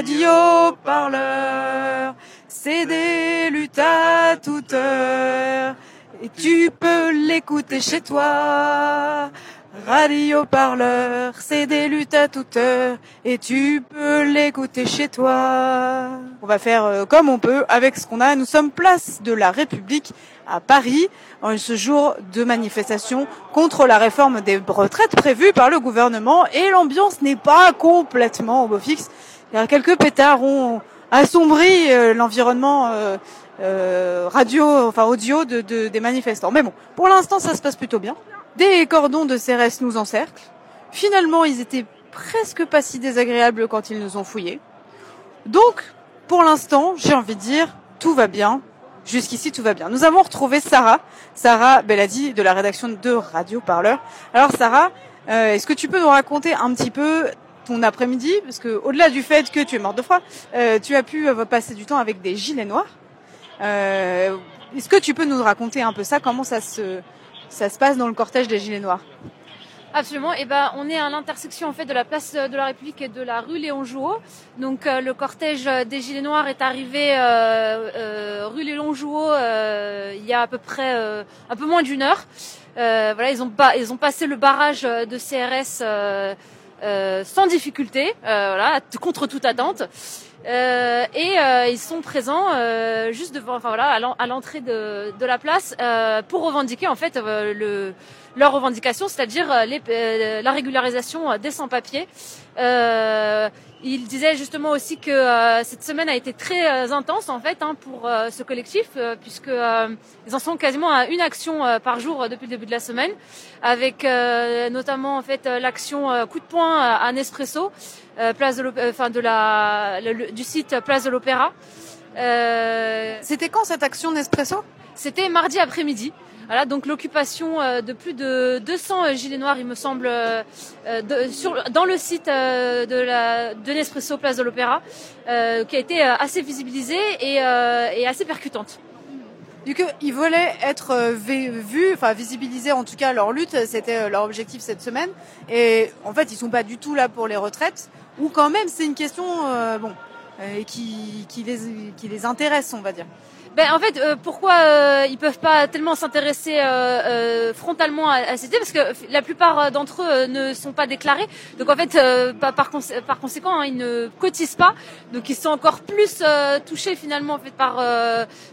radio parleur, c'est des luttes à toute heure, et tu peux l'écouter chez toi. Radio parleur, c'est des luttes à toute heure, et tu peux l'écouter chez toi. On va faire euh, comme on peut avec ce qu'on a. Nous sommes place de la République à Paris en ce jour de manifestation contre la réforme des retraites prévue par le gouvernement et l'ambiance n'est pas complètement au beau fixe. Quelques pétards ont assombri euh, l'environnement euh, radio, enfin audio de, de, des manifestants. Mais bon, pour l'instant ça se passe plutôt bien. Des cordons de CRS nous encerclent. Finalement, ils étaient presque pas si désagréables quand ils nous ont fouillés. Donc, pour l'instant, j'ai envie de dire, tout va bien. Jusqu'ici, tout va bien. Nous avons retrouvé Sarah, Sarah Belladi de la rédaction de Radio Parleur. Alors, Sarah, euh, est-ce que tu peux nous raconter un petit peu ton après-midi Parce que, au-delà du fait que tu es morte de froid, euh, tu as pu euh, passer du temps avec des gilets noirs. Euh, est-ce que tu peux nous raconter un peu ça? Comment ça se ça se passe dans le cortège des Gilets Noirs? Absolument. Et eh ben, on est à l'intersection en fait de la place de la République et de la rue Léon Jouot. Donc, le cortège des Gilets Noirs est arrivé rue Léon Jouot il y a à peu près un peu moins d'une heure. voilà, ils ont ils ont passé le barrage de CRS sans difficulté, voilà, contre toute attente. Euh, et euh, ils sont présents euh, juste devant, enfin voilà, à l'entrée de, la place pour revendiquer en fait le, leur revendication, c'est-à-dire la régularisation des sans-papiers. Il disait justement aussi que euh, cette semaine a été très euh, intense en fait hein, pour euh, ce collectif puisque ils en sont quasiment à une action par jour depuis le début de la semaine, avec notamment en fait l'action coup de poing à Nespresso, place de, enfin de la du site Place de l'Opéra. C'était quand cette action Nespresso? C'était mardi après-midi. Voilà, donc l'occupation euh, de plus de 200 euh, gilets noirs, il me semble, euh, dans le site de la de Nespresso Place de l'Opéra, qui a été assez visibilisée et, et assez percutante. Du coup, ils voulaient être vus, enfin visibiliser en tout cas leur lutte, c'était leur objectif cette semaine. Et en fait, ils sont pas du tout là pour les retraites, ou quand même c'est une question, bon, qui, qui, les, qui les intéresse, on va dire. Ben, en fait, euh, pourquoi euh, ils peuvent pas tellement s'intéresser euh, euh frontalement à, à, cette idée? Parce que la plupart d'entre eux ne sont pas déclarés. Donc en fait, par, par, conséquent, hein, ils ne cotisent pas. Donc ils sont encore plus touchés finalement en fait par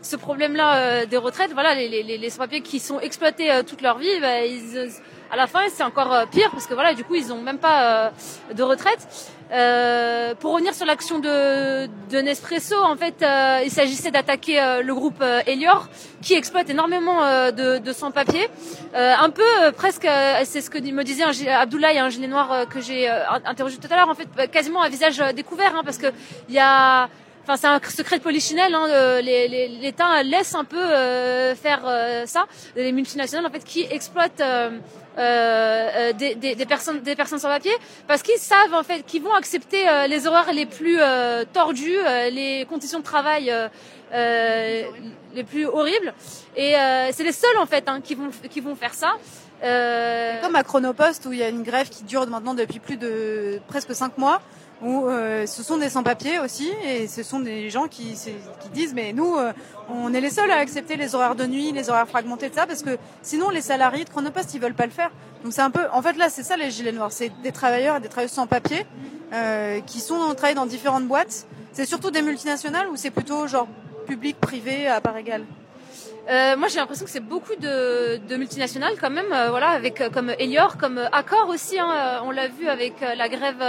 ce problème-là des retraites. Voilà, les, les, les papiers qui sont exploités toute leur vie, ben, ils, à la fin, c'est encore pire parce que voilà, du coup, ils ont même pas de retraite. Euh, pour revenir sur l'action de, de, Nespresso, en fait, euh, il s'agissait d'attaquer euh, le groupe Elior, qui exploite énormément de, de sans-papiers. un peu, presque, c'est ce que me disait Abdoulaye, un gilet noir que j'ai interrogé tout à l'heure, en fait, quasiment un visage découvert, hein, parce que il y a Enfin, c'est un secret de polichinelle. Hein, L'État laisse un peu faire ça. Les multinationales, en fait, qui exploitent euh, euh, des, des, des, personnes, des personnes sans papier, parce qu'ils savent en fait qu'ils vont accepter euh, les horaires les plus euh, tordus, les conditions de travail les plus horribles, et c'est les seuls en fait hein, qui vont qui vont faire ça. Comme à Chronopost où il y a une grève qui dure maintenant depuis plus de presque cinq mois où euh, ce sont des sans-papiers aussi et ce sont des gens qui, disent mais nous euh, on est les seuls à accepter les horaires de nuit, les horaires fragmentés ça parce que sinon les salariés de Chronopost ils veulent pas le faire. Donc c'est un peu en fait là c'est ça les gilets noirs, c'est des travailleurs et des travailleuses sans papier euh, qui sont travaillent dans différentes boîtes. C'est surtout des multinationales ou c'est plutôt genre public privé à part égale? Euh, moi, j'ai l'impression que c'est beaucoup de, de, multinationales quand même, euh, voilà, avec euh, comme Elior, comme Accor aussi. Hein, on l'a vu avec la grève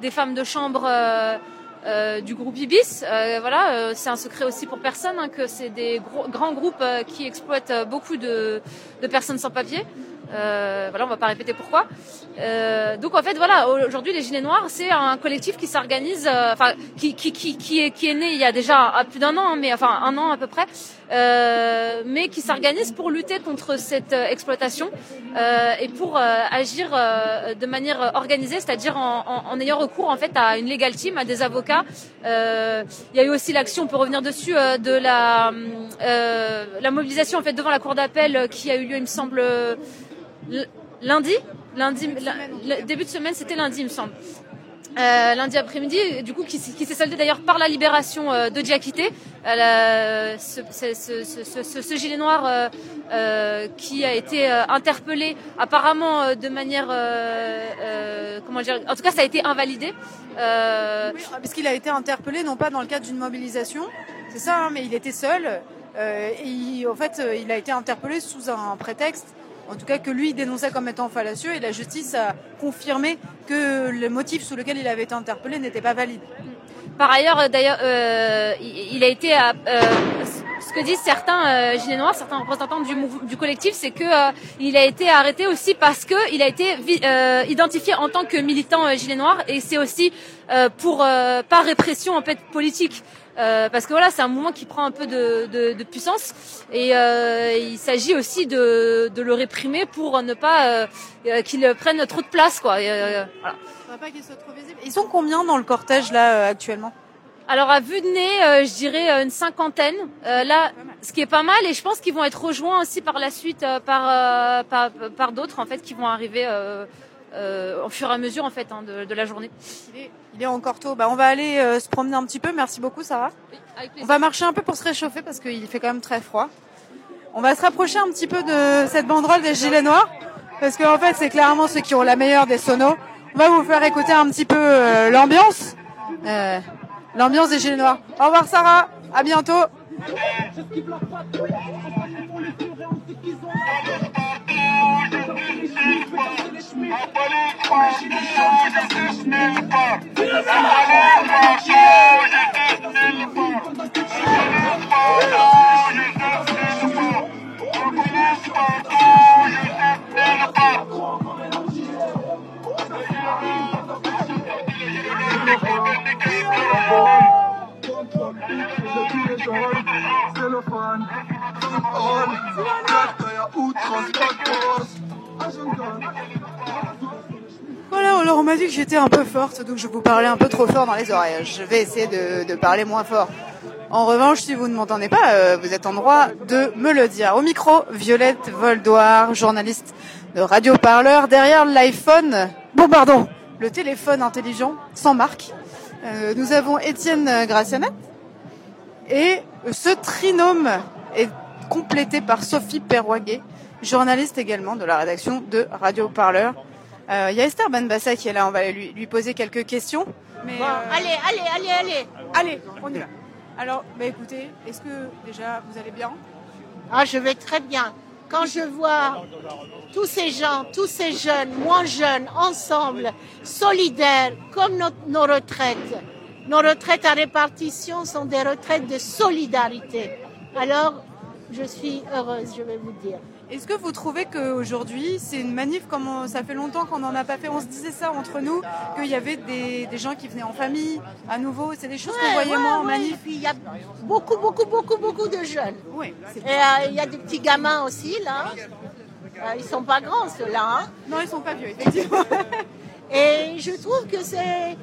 des femmes de chambre du groupe Ibis. voilà, c'est un secret aussi pour personne hein, que c'est des gros, grands groupes qui exploitent beaucoup de, de personnes sans papier. Euh, voilà, on va pas répéter pourquoi. Euh, donc en fait, voilà, aujourd'hui les Gilets Noirs, c'est un collectif qui s'organise, euh, enfin qui, qui, qui, qui, est, qui est né il y a déjà plus d'un an, hein, mais enfin un an à peu près, euh, mais qui s'organise pour lutter contre cette euh, exploitation euh, et pour agir de manière organisée, c'est-à-dire en, en, ayant recours en fait à une legal team, à des avocats. il y a eu aussi l'action, pour revenir dessus, de la la mobilisation en fait devant la cour d'appel qui a eu lieu, il me semble lundi, lundi, début de semaine, c'était lundi, il me semble. Euh, lundi après-midi, du coup qui, s'est soldé d'ailleurs par la libération euh, de Diakité, euh, ce, ce, ce, gilet noir qui a été interpellé apparemment de manière, comment dire, en tout cas ça a été invalidé. parce qu'il a été interpellé non pas dans le cadre d'une mobilisation, c'est ça, hein, mais il était seul. et en fait, il a été interpellé sous un prétexte en tout cas que lui dénonçait comme étant fallacieux et la justice a confirmé que le motif sous lequel il avait été interpellé n'était pas valide. Par ailleurs, euh, d'ailleurs, euh, il a été euh, ce que disent certains gilets noirs, certains représentants du, collectif, c'est que il a été arrêté aussi parce que il a été identifié en tant que militant gilet noir et c'est aussi pour par répression en fait politique. Euh, parce que voilà, c'est un mouvement qui prend un peu de, de, de puissance et euh, il s'agit aussi de, de, le réprimer pour ne pas euh, qu'il prenne trop de place, quoi. voilà. Pas qu'il soit trop visible. Ils sont combien dans le cortège là actuellement? Alors à vue de nez, je dirais une cinquantaine. là, ce qui est pas mal, et je pense qu'ils vont être rejoints aussi par la suite par, par, par d'autres en fait qui vont arriver euh, au fur et à mesure en fait hein, de, de, la journée. Il est, il est encore tôt. Bah, on va aller euh, se promener un petit peu. Merci beaucoup Sarah. Oui, on va marcher un peu pour se réchauffer parce qu'il fait quand même très froid. On va se rapprocher un petit peu de cette banderole des gilets noirs parce qu'en en fait c'est clairement ceux qui ont la meilleure des sonos. On va vous faire écouter un petit peu euh, l'ambiance, euh, l'ambiance des gilets noirs. Au revoir Sarah, à bientôt. Cellophane, on, carte à Voilà, alors on m'a dit que j'étais un peu forte, donc je vous parlais un peu trop fort dans les oreilles. Je vais essayer de, parler moins fort. En revanche, si vous ne m'entendez pas, euh, vous êtes en droit de me le dire. Au micro, Violette Voldoir, journaliste de Radio Parleur, derrière l'iPhone, bon pardon, le téléphone intelligent, sans marque. Euh, nous avons Étienne Gracianet et ce trinôme est complété par Sophie Perroguet, journaliste également de la rédaction de Radio Parleur. Euh, il y a Esther Benbassa qui est là, on va lui, lui poser quelques questions. Mais euh, Allez, allez, allez, allez. Allez, on y va. Alors, bah écoutez, est-ce que déjà vous allez bien? Ah, je vais très bien. Quand je vois tous ces gens, tous ces jeunes, moins jeunes, ensemble, solidaires, comme nos retraites, nos retraites à répartition sont des retraites de solidarité. Alors, je suis heureuse, je vais vous dire. Est-ce que vous trouvez qu'aujourd'hui, c'est une manif comme ça fait longtemps qu'on n'en a pas fait? On se disait ça entre nous, qu'il y avait des, gens qui venaient en famille, à nouveau. C'est des choses qu'on voyait moins en manif. il y a beaucoup, beaucoup, beaucoup, beaucoup de jeunes. Oui, Et euh, il y a des petits gamins aussi, là. Euh, ils sont pas grands, ceux-là. Hein. non, ils sont pas vieux, effectivement. Et je trouve que c'est,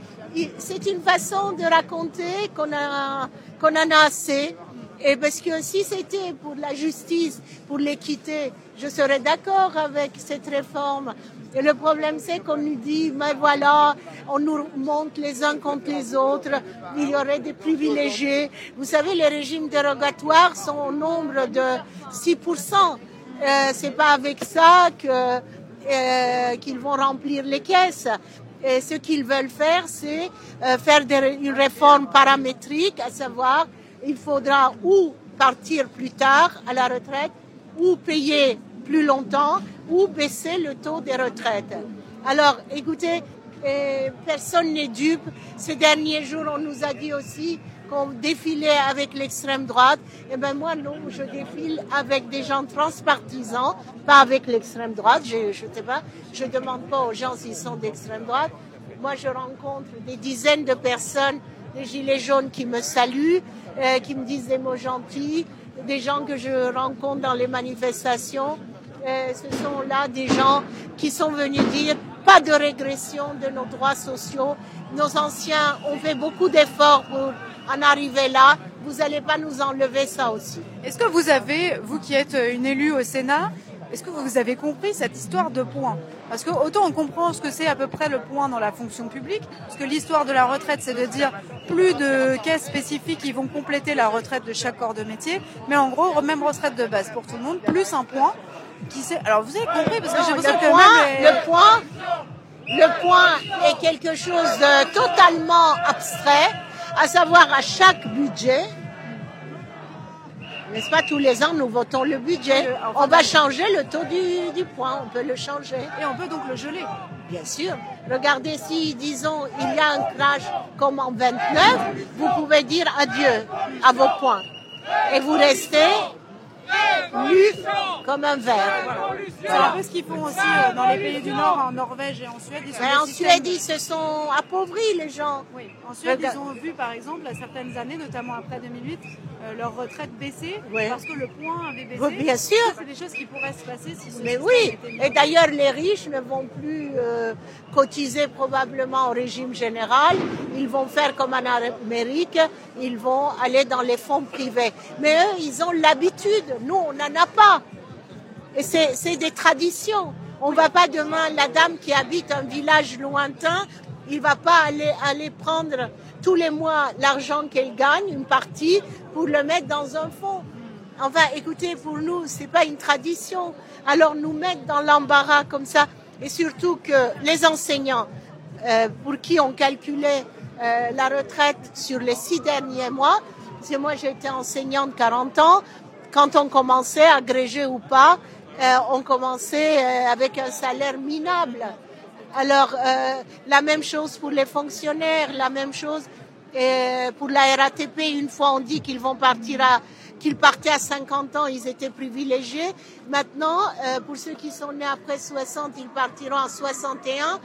c'est une façon de raconter qu'on a, qu'on en a assez et parce que si c'était pour la justice, pour l'équité, je serais d'accord avec cette réforme. Et le problème, c'est qu'on nous dit, mais voilà, on nous monte les uns contre les autres, il y aurait des privilégiés. Vous savez, les régimes dérogatoires sont au nombre de 6%. Euh, c'est pas avec ça que euh, qu'ils vont remplir les caisses. Et ce qu'ils veulent faire, c'est euh, faire une réforme paramétrique, à savoir il faudra ou partir plus tard à la retraite, ou payer plus longtemps, ou baisser le taux des retraites. Alors, écoutez, euh, personne n'est dupe. Ces derniers jours, on nous a dit aussi qu'on défilait avec l'extrême droite. Eh ben moi, non, je défile avec des gens transpartisans, pas avec l'extrême droite. Je, je demande pas aux gens s'ils sont d'extrême droite. Moi, je rencontre des dizaines de personnes, des gilets jaunes qui me saluent, euh, qui me disent des mots gentils, des gens que je rencontre dans les manifestations. Euh, ce sont là des gens qui sont venus dire pas de régression de nos droits sociaux. Nos anciens ont fait beaucoup d'efforts pour en arriver là. Vous n'allez pas nous enlever ça aussi. Est-ce que vous avez, vous qui êtes une élue au Sénat, est-ce que vous avez compris cette histoire de points? Parce que autant on comprend ce que c'est à peu près le point dans la fonction publique, parce que l'histoire de la retraite, c'est de dire plus de caisses spécifiques qui vont compléter la retraite de chaque corps de métier, mais en gros, même retraite de base pour tout le monde, plus un point. Qui sait... Alors vous avez compris? Parce que j'ai l'impression que point, le point, le point est quelque chose de totalement abstrait, à savoir à chaque budget, n'est-ce pas Tous les ans, nous votons le budget. On va changer le taux du, point, on peut le changer. Et on peut donc le geler Bien sûr. Regardez si, disons, il y a un crash comme en 29, vous pouvez dire adieu à vos points. Et vous restez nu comme un verre. C'est un peu ce qu'ils font aussi euh, dans les pays du Nord, en Norvège et en Suède. en Suède, ils se sont appauvris, les gens. Oui, en Suède, ils ont vu, par exemple, à certaines années, notamment après 2008, euh, leur retraite baisser parce que le point avait baissé. Oui, bien sûr. C'est des choses qui pourraient se passer si ce Mais oui, et d'ailleurs, les riches ne vont plus euh, cotiser probablement au régime général. Ils vont faire comme en Amérique, ils vont aller dans les fonds privés. Mais eux, ils ont l'habitude. Nous, on n'en a pas. Et c'est des traditions. On ne va pas demain, la dame qui habite un village lointain, il va pas aller, aller prendre tous les mois l'argent qu'elle gagne, une partie, pour le mettre dans un fonds. Enfin, écoutez, pour nous, c'est pas une tradition. Alors nous mettre dans l'embarras comme ça, et surtout que les enseignants, euh, pour qui on calculait euh, la retraite sur les six derniers mois, c'est moi j'ai été enseignante 40 ans, quand on commençait, agrégé ou pas, euh, on commençait avec un salaire minable. Alors, euh, la même chose pour les fonctionnaires, la même chose pour la RATP. Une fois, on dit qu'ils vont partir à qu'ils partaient à 50 ans, ils étaient privilégiés. Maintenant, pour ceux qui sont nés après 60, ils partiront à 61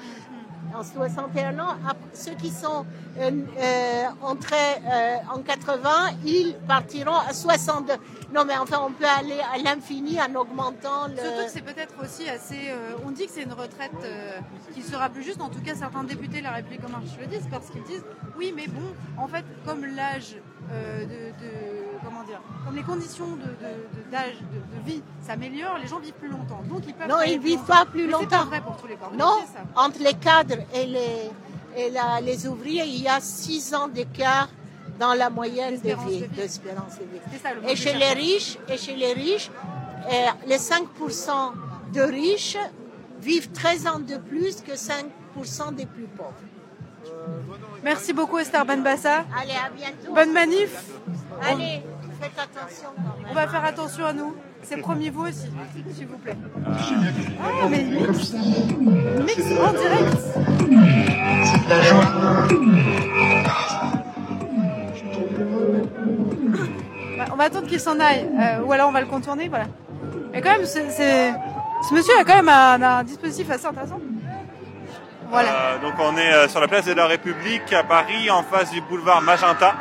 en 61 ans. Ceux qui sont euh, euh, entrés euh, en 80, ils partiront à 62. Non, mais enfin, on peut aller à l'infini en augmentant le... Surtout que c'est peut-être aussi assez... on dit que c'est une retraite qui sera plus juste. En tout cas, certains députés la République en marche le disent parce qu'ils disent, oui, mais bon, en fait, comme l'âge de dire, comme les conditions de, d'âge, de, vie s'améliorent, les gens vivent plus longtemps. Donc ils peuvent. Non, ils vivent pas plus longtemps. C'est vrai pour tous les corps. Non, entre les cadres et les et les ouvriers, il y a six ans d'écart dans la moyenne de vie, d'espérance de vie. et chez les riches, et chez les riches, euh, les 5% de riches vivent 13 ans de plus que 5% des plus pauvres. Merci beaucoup Esther Benbassa. Allez, à bientôt. Bonne manif. Allez. Faites attention On va faire attention à nous. C'est promis vous aussi, s'il vous plaît. Ah, mais mix, mix en direct. C'est la joie. On va attendre qu'il s'en aille, euh, ou alors on va le contourner, voilà. Mais quand même, c'est, ce monsieur a quand même un, dispositif assez intéressant. Voilà. Euh, donc on est euh, sur la place de la République à Paris, en face du boulevard Magenta.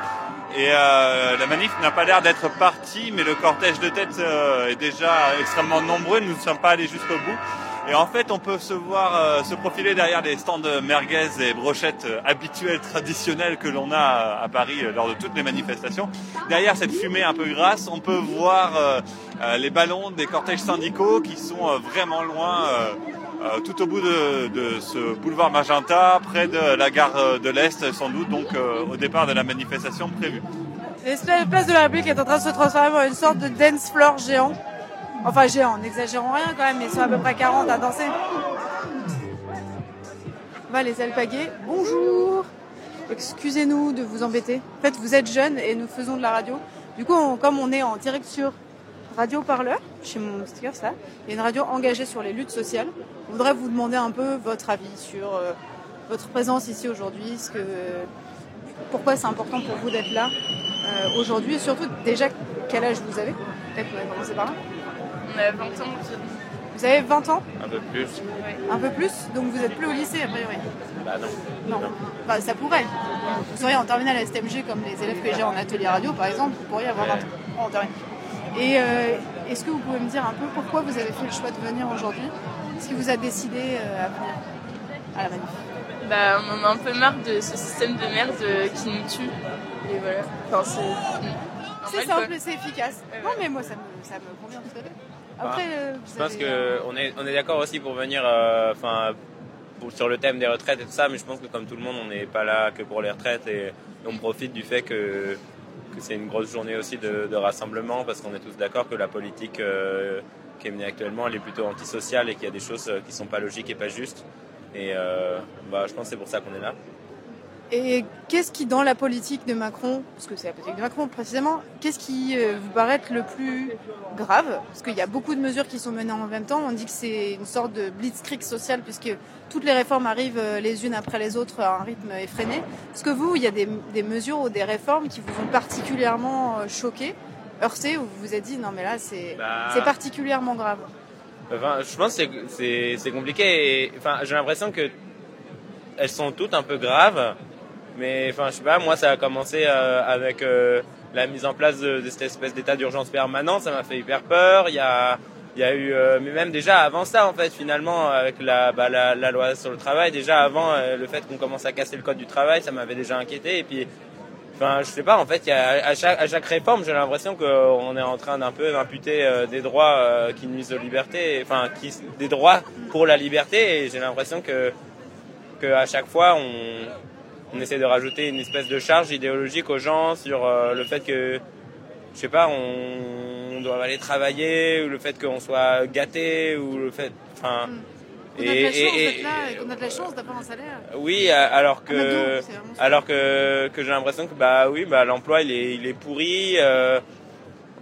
Et euh, la manif n'a pas l'air d'être partie, mais le cortège de tête euh, est déjà extrêmement nombreux. Nous ne sommes pas allés jusqu'au bout. Et en fait, on peut se voir euh, se profiler derrière les stands merguez et brochettes habituelles, traditionnelles que l'on a à Paris lors de toutes les manifestations. Derrière cette fumée un peu grasse, on peut voir les ballons des cortèges syndicaux qui sont vraiment loin euh, tout au bout de, ce boulevard Magenta, près de la gare de l'Est, sans doute, donc euh, au départ de la manifestation prévue. La place de la République est en train de se transformer en une sorte de dance floor géant. Enfin géant, n'exagérons rien quand même, mais ils sont à peu près 40 à danser. Va les alpaguer. Bonjour Excusez-nous de vous embêter. En fait, vous êtes jeunes et nous faisons de la radio. Du coup, comme on est en direct sur Radio Parleur, chez mon sticker ça, il y a une radio engagée sur les luttes sociales. Je voudrais vous demander un peu votre avis sur euh, votre présence ici aujourd'hui, ce que, pourquoi c'est important pour vous d'être là euh, aujourd'hui et surtout déjà quel âge vous avez? Peut-être qu'on va commencer par là. On a 20 ans. Vous avez 20 ans? Un peu plus. Un peu plus? Donc vous n'êtes plus au lycée a priori? Bah non. Non. Bah, ça pourrait. Vous seriez en terminale STMG comme les élèves que j'ai en atelier radio par exemple, vous pourriez avoir 20 ans. En et euh, est-ce que vous pouvez me dire un peu pourquoi vous avez fait le choix de venir aujourd'hui? Qu'est-ce qui vous a décidé euh, à venir à la manif bah, On en a un peu marre de ce système de merde euh, qui nous tue. Et voilà. c'est... simple c'est efficace. non mais moi ça me, ça me convient tout à fait. Après, euh, Je pense avez, que euh, on est on est d'accord aussi pour venir, euh, enfin, pour- sur le thème des retraites et tout ça, mais je pense que comme tout le monde, on n'est pas là que pour les retraites et, et on profite du fait que que c'est une grosse journée aussi de, de rassemblement parce qu'on est tous d'accord que la politique euh, qui est menée actuellement, elle est plutôt antisociale et qu'il y a des choses euh, qui sont pas logiques et pas justes. Et euh, bah, je pense que c'est pour ça qu'on est là. Et qu'est-ce qui, dans la politique de Macron, parce que c'est la politique de Macron précisément, qu'est-ce qui euh, vous paraît le plus grave? Parce qu'il y a beaucoup de mesures qui sont menées en même temps. On dit que c'est une sorte de blitzkrieg social puisque toutes les réformes arrivent les unes après les autres à un rythme effréné. Est-ce que vous, il y a des, des mesures ou des réformes qui vous ont particulièrement choqué, heurté, où vous vous êtes dit non mais là c'est Bah, c'est particulièrement grave Enfin, je pense que c'est- compliqué. Et, enfin, j'ai l'impression que elles sont toutes un peu graves. Mais enfin, je sais pas. Moi, ça a commencé euh, avec euh, la mise en place de, de cette espèce d'état d'urgence permanent. Ça m'a fait hyper peur. Il y a il y a eu, euh, mais même déjà avant ça, en fait, finalement, avec la, bah, la, la loi sur le travail, déjà avant euh, le fait qu'on commence à casser le code du travail, ça m'avait déjà inquiété. Et puis, Enfin, je sais pas, en fait, à, chaque, à chaque réforme, j'ai l'impression qu'on est en train d'un peu d'imputer euh, des droits euh, qui nuisent aux libertés, enfin, qui, des droits pour la liberté, et j'ai l'impression que, à chaque fois, on, essaie de rajouter une espèce de charge idéologique aux gens sur euh, le fait que, je sais pas, on, on doit aller travailler, ou le fait qu'on soit gâté, ou le fait, enfin, Qu'on a de la chance d'être là et qu'on a de la chance d'avoir un salaire. oui, euh, alors On que, alors que, que j'ai l'impression que bah oui, bah l'emploi il est, il est pourri. euh,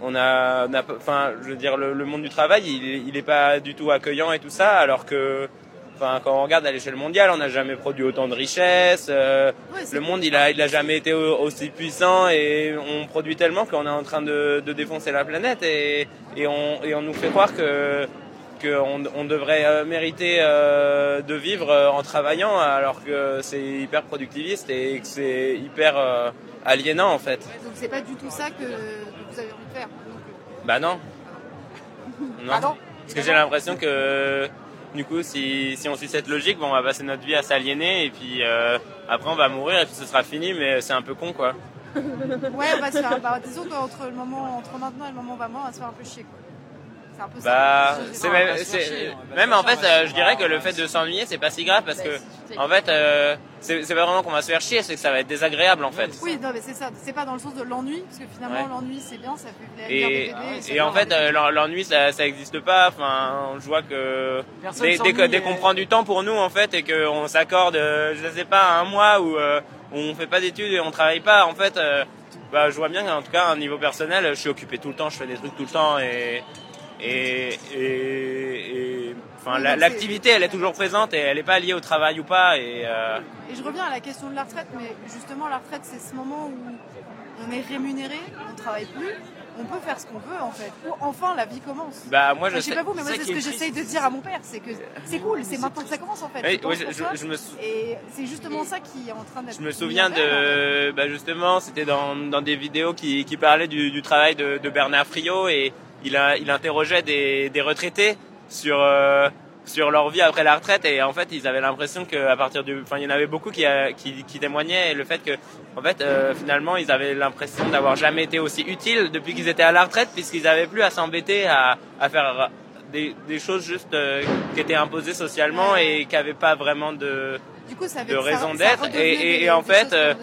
on a, on enfin, je veux dire, le, le monde du travail, il, il est pas du tout accueillant et tout ça, alors que, enfin, quand on regarde à l'échelle mondiale, on n'a jamais produit autant de richesses. euh, Ouais, le monde, il a, il a jamais été au- aussi puissant et on produit tellement qu'on est en train de, de défoncer la planète et, et on, et on nous fait croire que qu'on on devrait euh, mériter euh, de vivre euh, en travaillant alors que c'est hyper productiviste et que c'est hyper aliénant en fait. Donc c'est pas du tout ça que, vous avez envie de faire. Bah non. Non. Ah non Parce que j'ai l'impression que du coup si, si on suit cette logique, bon, on va passer notre vie à s'aliéner et puis euh, après on va mourir et puis ce sera fini mais c'est un peu con quoi. Ouais, on va se faire. Bah, disons qu'entre le moment, entre maintenant et le moment où on va mort, on va se faire un peu chier, quoi. C'est un peu ça. Bah, c'est même, en fait, euh, je dirais que le fait de s'ennuyer, c'est pas si grave parce que, en fait, euh, c'est pas vraiment qu'on va se faire chier, c'est que ça va être désagréable en fait. Oui, non, mais c'est ça. C'est pas dans le sens de l'ennui, parce que finalement, Ouais. l'ennui, c'est bien, ça fait des Et, BD, ça et en fait euh, l'en- l'ennui, ça, ça existe pas. Enfin, je vois que Personne dès, dès dès qu'on prend du temps pour nous, en fait, et qu'on s'accorde, je sais pas, un mois où, euh, où on fait pas d'études et on travaille pas, en fait, euh, bah, je vois bien qu'en tout cas, à un niveau personnel, je suis occupé tout le temps, je fais des trucs tout le temps et et et, et- enfin, Oui, la- donc l'activité, elle est toujours présente et elle est pas liée au travail ou pas. Et euh, Et je reviens à la question de la retraite, mais justement, la retraite, c'est ce moment où on est rémunéré, on travaille plus, on peut faire ce qu'on veut, en fait. Ou enfin, la vie commence. bah, moi, je sais sais. pas vous, mais moi, c'est ce que j'essaye de dire à mon père, c'est que c'est cool, c'est maintenant que ça commence, en fait. Oui, oui, je, je- me Et c'est justement ça qui est en train d'être. Je me souviens faire, de, bah justement, c'était dans, dans des vidéos qui, qui parlaient du, du travail de, de Bernard Friot et il, a, il interrogeait des, des retraités sur, euh, sur leur vie après la retraite. Et en fait ils avaient l'impression qu'à partir du, enfin il y en avait beaucoup qui, qui témoignaient et le fait que, en fait euh, finalement ils avaient l'impression d'avoir jamais été aussi utiles depuis qu'ils étaient à la retraite puisqu'ils avaient plus à s'embêter à, à faire des, des choses juste euh, qui étaient imposées socialement et qui n'avaient pas vraiment de, Du coup, ça avait de ça- raison d'être. et, et- des- et en fait euh,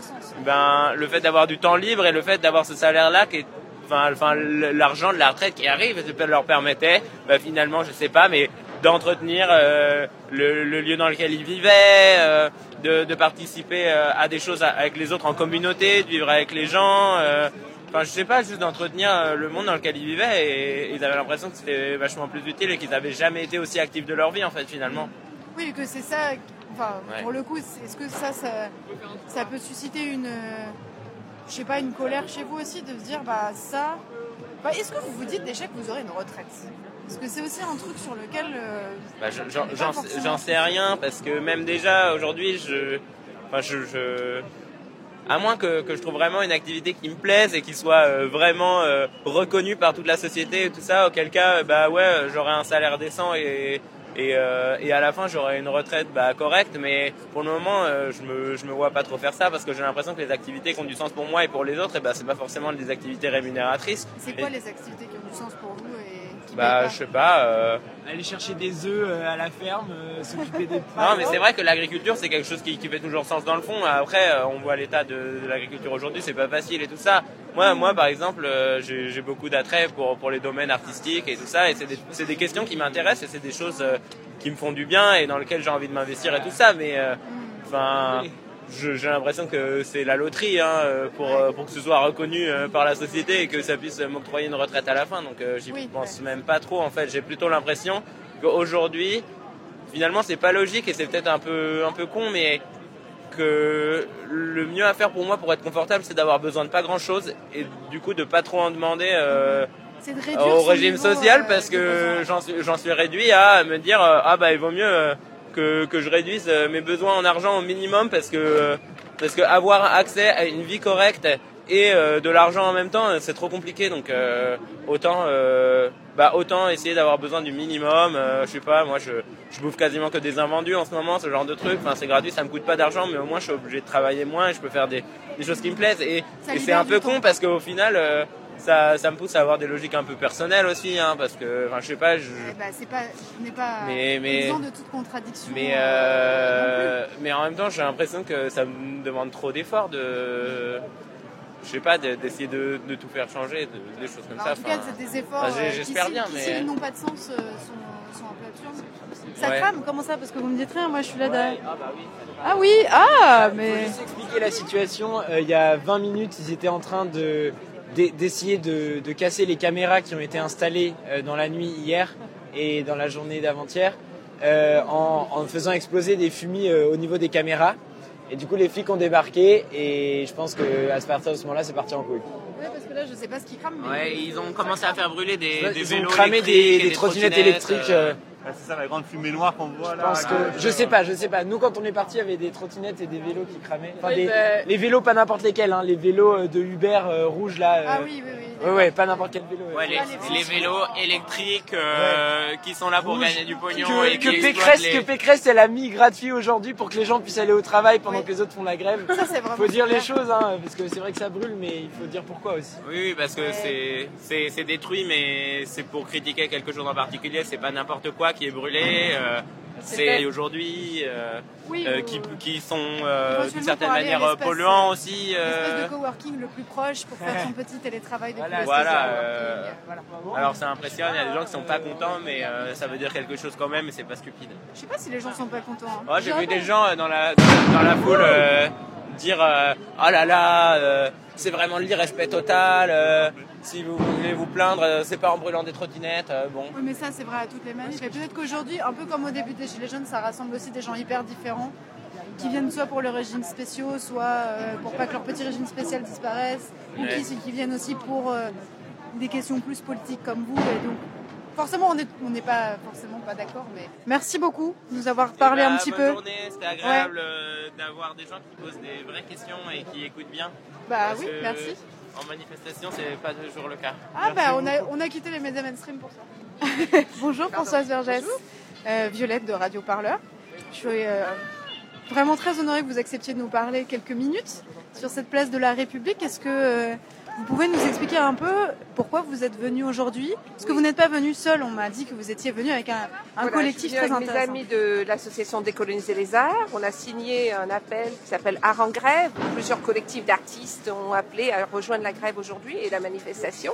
ben le fait d'avoir du temps libre et le fait d'avoir ce salaire là qui est enfin l'argent de la retraite qui arrive leur permettait ben, finalement je sais pas mais d'entretenir euh, le, le lieu dans lequel ils vivaient euh, de, de participer euh, à des choses avec les autres en communauté de vivre avec les gens Enfin, je sais pas, juste d'entretenir le monde dans lequel ils vivaient et ils avaient l'impression que c'était vachement plus utile et qu'ils avaient jamais été aussi actifs de leur vie en fait finalement. Oui, que c'est ça. Enfin, Ouais. pour le coup, est-ce que ça, ça, ça peut susciter une, je sais pas, une colère chez vous aussi de se dire, bah ça. Bah, est-ce que vous vous dites déjà que vous aurez une retraite? Parce que c'est aussi un truc sur lequel. euh, Bah, j'en- forcément- sais rien parce que même déjà aujourd'hui, je, enfin, je, je- à moins que, que je trouve vraiment une activité qui me plaise et qui soit euh, vraiment euh, reconnue par toute la société et tout ça, auquel cas, bah ouais, j'aurai un salaire décent et et, euh, et à la fin j'aurai une retraite bah, correcte. Mais pour le moment, euh, je me je me vois pas trop faire ça parce que j'ai l'impression que les activités qui ont du sens pour moi et pour les autres, et bah c'est pas forcément des activités rémunératrices. C'est quoi les activités qui ont du sens pour Bah, je sais pas. Euh... Aller chercher des œufs euh, à la ferme, euh, s'occuper des. Non, mais c'est vrai que l'agriculture, c'est quelque chose qui, qui, fait toujours sens dans le fond. Après, euh, on voit l'état de, de l'agriculture aujourd'hui, c'est pas facile et tout ça. Moi, moi par exemple, j'ai beaucoup d'attrait pour, pour les domaines artistiques et tout ça. Et c'est des, des, questions qui m'intéressent et c'est des choses qui me font du bien et dans lesquelles j'ai envie de m'investir et tout ça. Mais, enfin j'ai l'impression que c'est la loterie hein, euh, pour, euh, pour que ce soit reconnu euh, par la société et que ça puisse m'octroyer une retraite à la fin. Donc j'y pense même pas trop en fait. J'ai plutôt l'impression qu'aujourd'hui, finalement, c'est pas logique et c'est peut-être un peu un peu con, mais que le mieux à faire pour moi pour être confortable, c'est d'avoir besoin de pas grand chose et du coup de pas trop en demander. au régime social parce que j'en suis, suis réduit à me dire ah bah il vaut mieux que, que je réduise euh, mes besoins en argent au minimum parce que parce que avoir accès à une vie correcte et euh, de l'argent en même temps c'est trop compliqué. Donc euh, autant bah autant essayer d'avoir besoin du minimum. Je sais pas moi je je bouffe quasiment que des invendus en ce moment ce genre de trucs enfin c'est gratuit ça me coûte pas d'argent mais au moins je suis obligé de travailler moins et je peux faire des, des choses qui me plaisent. Et, et c'est un peu con parce qu'au final ça, ça me pousse à avoir des logiques un peu personnelles aussi, hein, parce que, enfin, je sais pas, je. Eh ben, c'est pas, on n'est pas mais, mais, de toute contradiction. Mais, euh, mais en même temps, j'ai l'impression que ça me demande trop d'efforts de je sais pas, d'essayer de, de, tout faire changer, des choses comme ça. En tout cas, c'est des efforts bah, euh, j'espère qui, bien, qui, mais... s'ils n'ont pas de sens, euh, sont, sont, un peu absurdes. Ça crame Comment ça Parce que vous me dites rien, moi je suis là derrière. ah, bah oui. ah oui, ah, mais... Faut juste expliquer la situation. il y a 20 minutes, ils étaient en train de d'essayer de, de, casser les caméras qui ont été installées euh, dans la nuit hier et dans la journée d'avant-hier euh, en, en, faisant exploser des fumis euh, au niveau des caméras. Et du coup, les flics ont débarqué et je pense que à partir de ce moment-là, c'est parti en couille. Ouais, parce que là, je sais pas ce qu'ils crament. Ouais, ils ont commencé à faire brûler des, des ils vélos ont cramé des, des, trottinettes électriques. Euh, c'est ça la grande fumée noire qu'on voit là. Je, pense que, je sais pas, je sais pas. Nous, quand on est parti, il y avait des trottinettes et des vélos qui cramaient. Enfin, des, bah... Les vélos, pas n'importe lesquels, hein, les vélos euh, de Uber euh, rouges là. Euh... Ah oui, oui, oui. Ouais, ouais, pas n'importe quel vélo. Ouais, les, les, vélos électriques euh, qui sont là pour gagner du pognon. Que, et que Pécresse, les... que Pécresse, elle a mis gratuit aujourd'hui pour que les gens puissent aller au travail pendant que les autres font la grève. Ça, c'est. Faut dire les choses, hein, parce que c'est vrai que ça brûle, mais il faut dire pourquoi aussi. Oui, parce que c'est c'est détruit, mais c'est pour critiquer quelque chose en particulier. C'est pas n'importe quoi qui est brûlé. Euh, c'est aujourd'hui euh, oui, euh, qui, qui, sont euh, d'une certaine manière polluants aussi. Euh... de coworking le plus proche pour faire son petit télétravail depuis voilà, voilà, voilà. Alors ça impressionne, il y a des gens qui sont pas contents, mais ça veut dire quelque chose quand même, et c'est pas stupide. Je sais pas si les gens sont pas contents. Hein. Oh, J'ai vu des gens dans la dans, la foule dire oh là là, c'est vraiment l'irrespect total si vous voulez vous plaindre, euh, c'est pas en brûlant des trottinettes, euh, bon. Oui, mais ça, c'est vrai à toutes les manifs. Et peut-être qu'aujourd'hui, un peu comme au début des Gilets jaunes, ça rassemble aussi des gens hyper différents qui viennent soit pour le régime spéciaux, soit euh, pour pas que leur petit régime spécial disparaisse, ou qui, qui, viennent aussi pour des questions plus politiques comme vous. Et donc, forcément, on n'est pas forcément pas d'accord, mais merci beaucoup de nous avoir parlé bah, un petit peu. C'était agréable d'avoir des gens qui posent des vraies questions et qui écoutent bien. Bah oui, merci en manifestation, c'est pas toujours le cas. Ah bah on a, on a quitté les médias mainstream pour ça. Bonjour Françoise Vergès, euh, Violette de Radio Parleur. Je suis euh, vraiment très honorée que vous acceptiez de nous parler quelques minutes sur cette place de la République. Est-ce que euh, vous pouvez nous expliquer un peu pourquoi vous êtes venu aujourd'hui? Parce que vous n'êtes pas venu seul, on m'a dit que vous étiez venu avec un, un collectif très avec intéressant. mes amis de l'association Décoloniser les Arts, on a signé un appel qui s'appelle Art en grève. Plusieurs collectifs d'artistes ont appelé à rejoindre la grève aujourd'hui et la manifestation.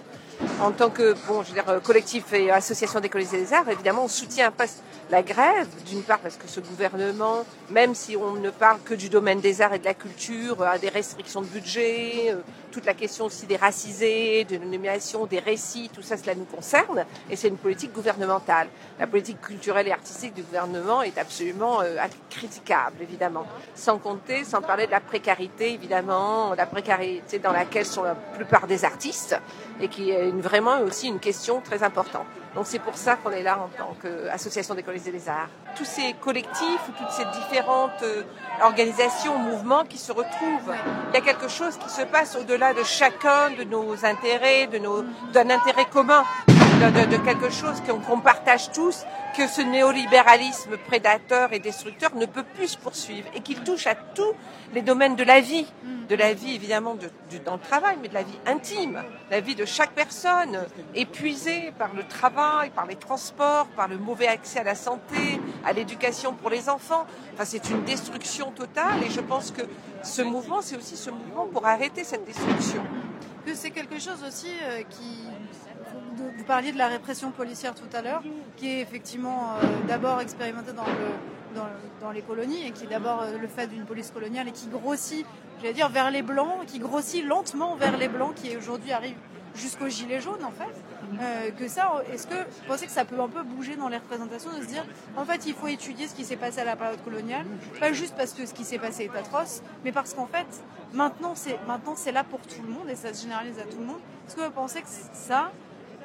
En tant que bon, je veux dire, collectif et association Décoloniser les Arts, évidemment, on soutient pas la grève, d'une part parce que ce gouvernement, même si on ne parle que du domaine des arts et de la culture, a des restrictions de budget, euh, toute la question aussi des racisés, de l'animation, des récits, tout ça, cela nous concerne, et c'est une politique gouvernementale. La politique culturelle et artistique du gouvernement est absolument euh, critiquable, évidemment. Sans compter, sans parler de la précarité, évidemment, la précarité dans laquelle sont la plupart des artistes, et qui est une, vraiment aussi une question très importante. Donc c'est pour ça qu'on est là en tant qu'association des et des arts. Tous ces collectifs ou toutes ces différentes euh, organisations, mouvements qui se retrouvent, il y a quelque chose qui se passe au-delà de chacun de nos intérêts, de nos d'un intérêt commun. de, quelque chose qu'on qu'on partage tous, que ce néolibéralisme prédateur et destructeur ne peut plus se poursuivre et qu'il touche à tous les domaines de la vie, de la vie évidemment de, dans le travail, mais de la vie intime, la vie de chaque personne, épuisée par le travail, par les transports, par le mauvais accès à la santé, à l'éducation pour les enfants. Enfin, c'est une destruction totale et je pense que ce mouvement, c'est aussi ce mouvement pour arrêter cette destruction. Que c'est quelque chose aussi euh, qui vous parliez de la répression policière tout à l'heure, qui est effectivement euh, d'abord expérimentée dans, le, dans, dans, les colonies et qui est d'abord euh, le fait d'une police coloniale et qui grossit, j'allais dire, vers les blancs, qui grossit lentement vers les blancs, qui aujourd'hui arrive jusqu'aux gilets jaunes en fait. Euh, que ça, est-ce que vous pensez que ça peut un peu bouger dans les représentations de se dire, en fait, il faut étudier ce qui s'est passé à la période coloniale, pas juste parce que ce qui s'est passé est atroce, mais parce qu'en fait, maintenant c'est maintenant c'est là pour tout le monde et ça se généralise à tout le monde. Est-ce que vous pensez que ça,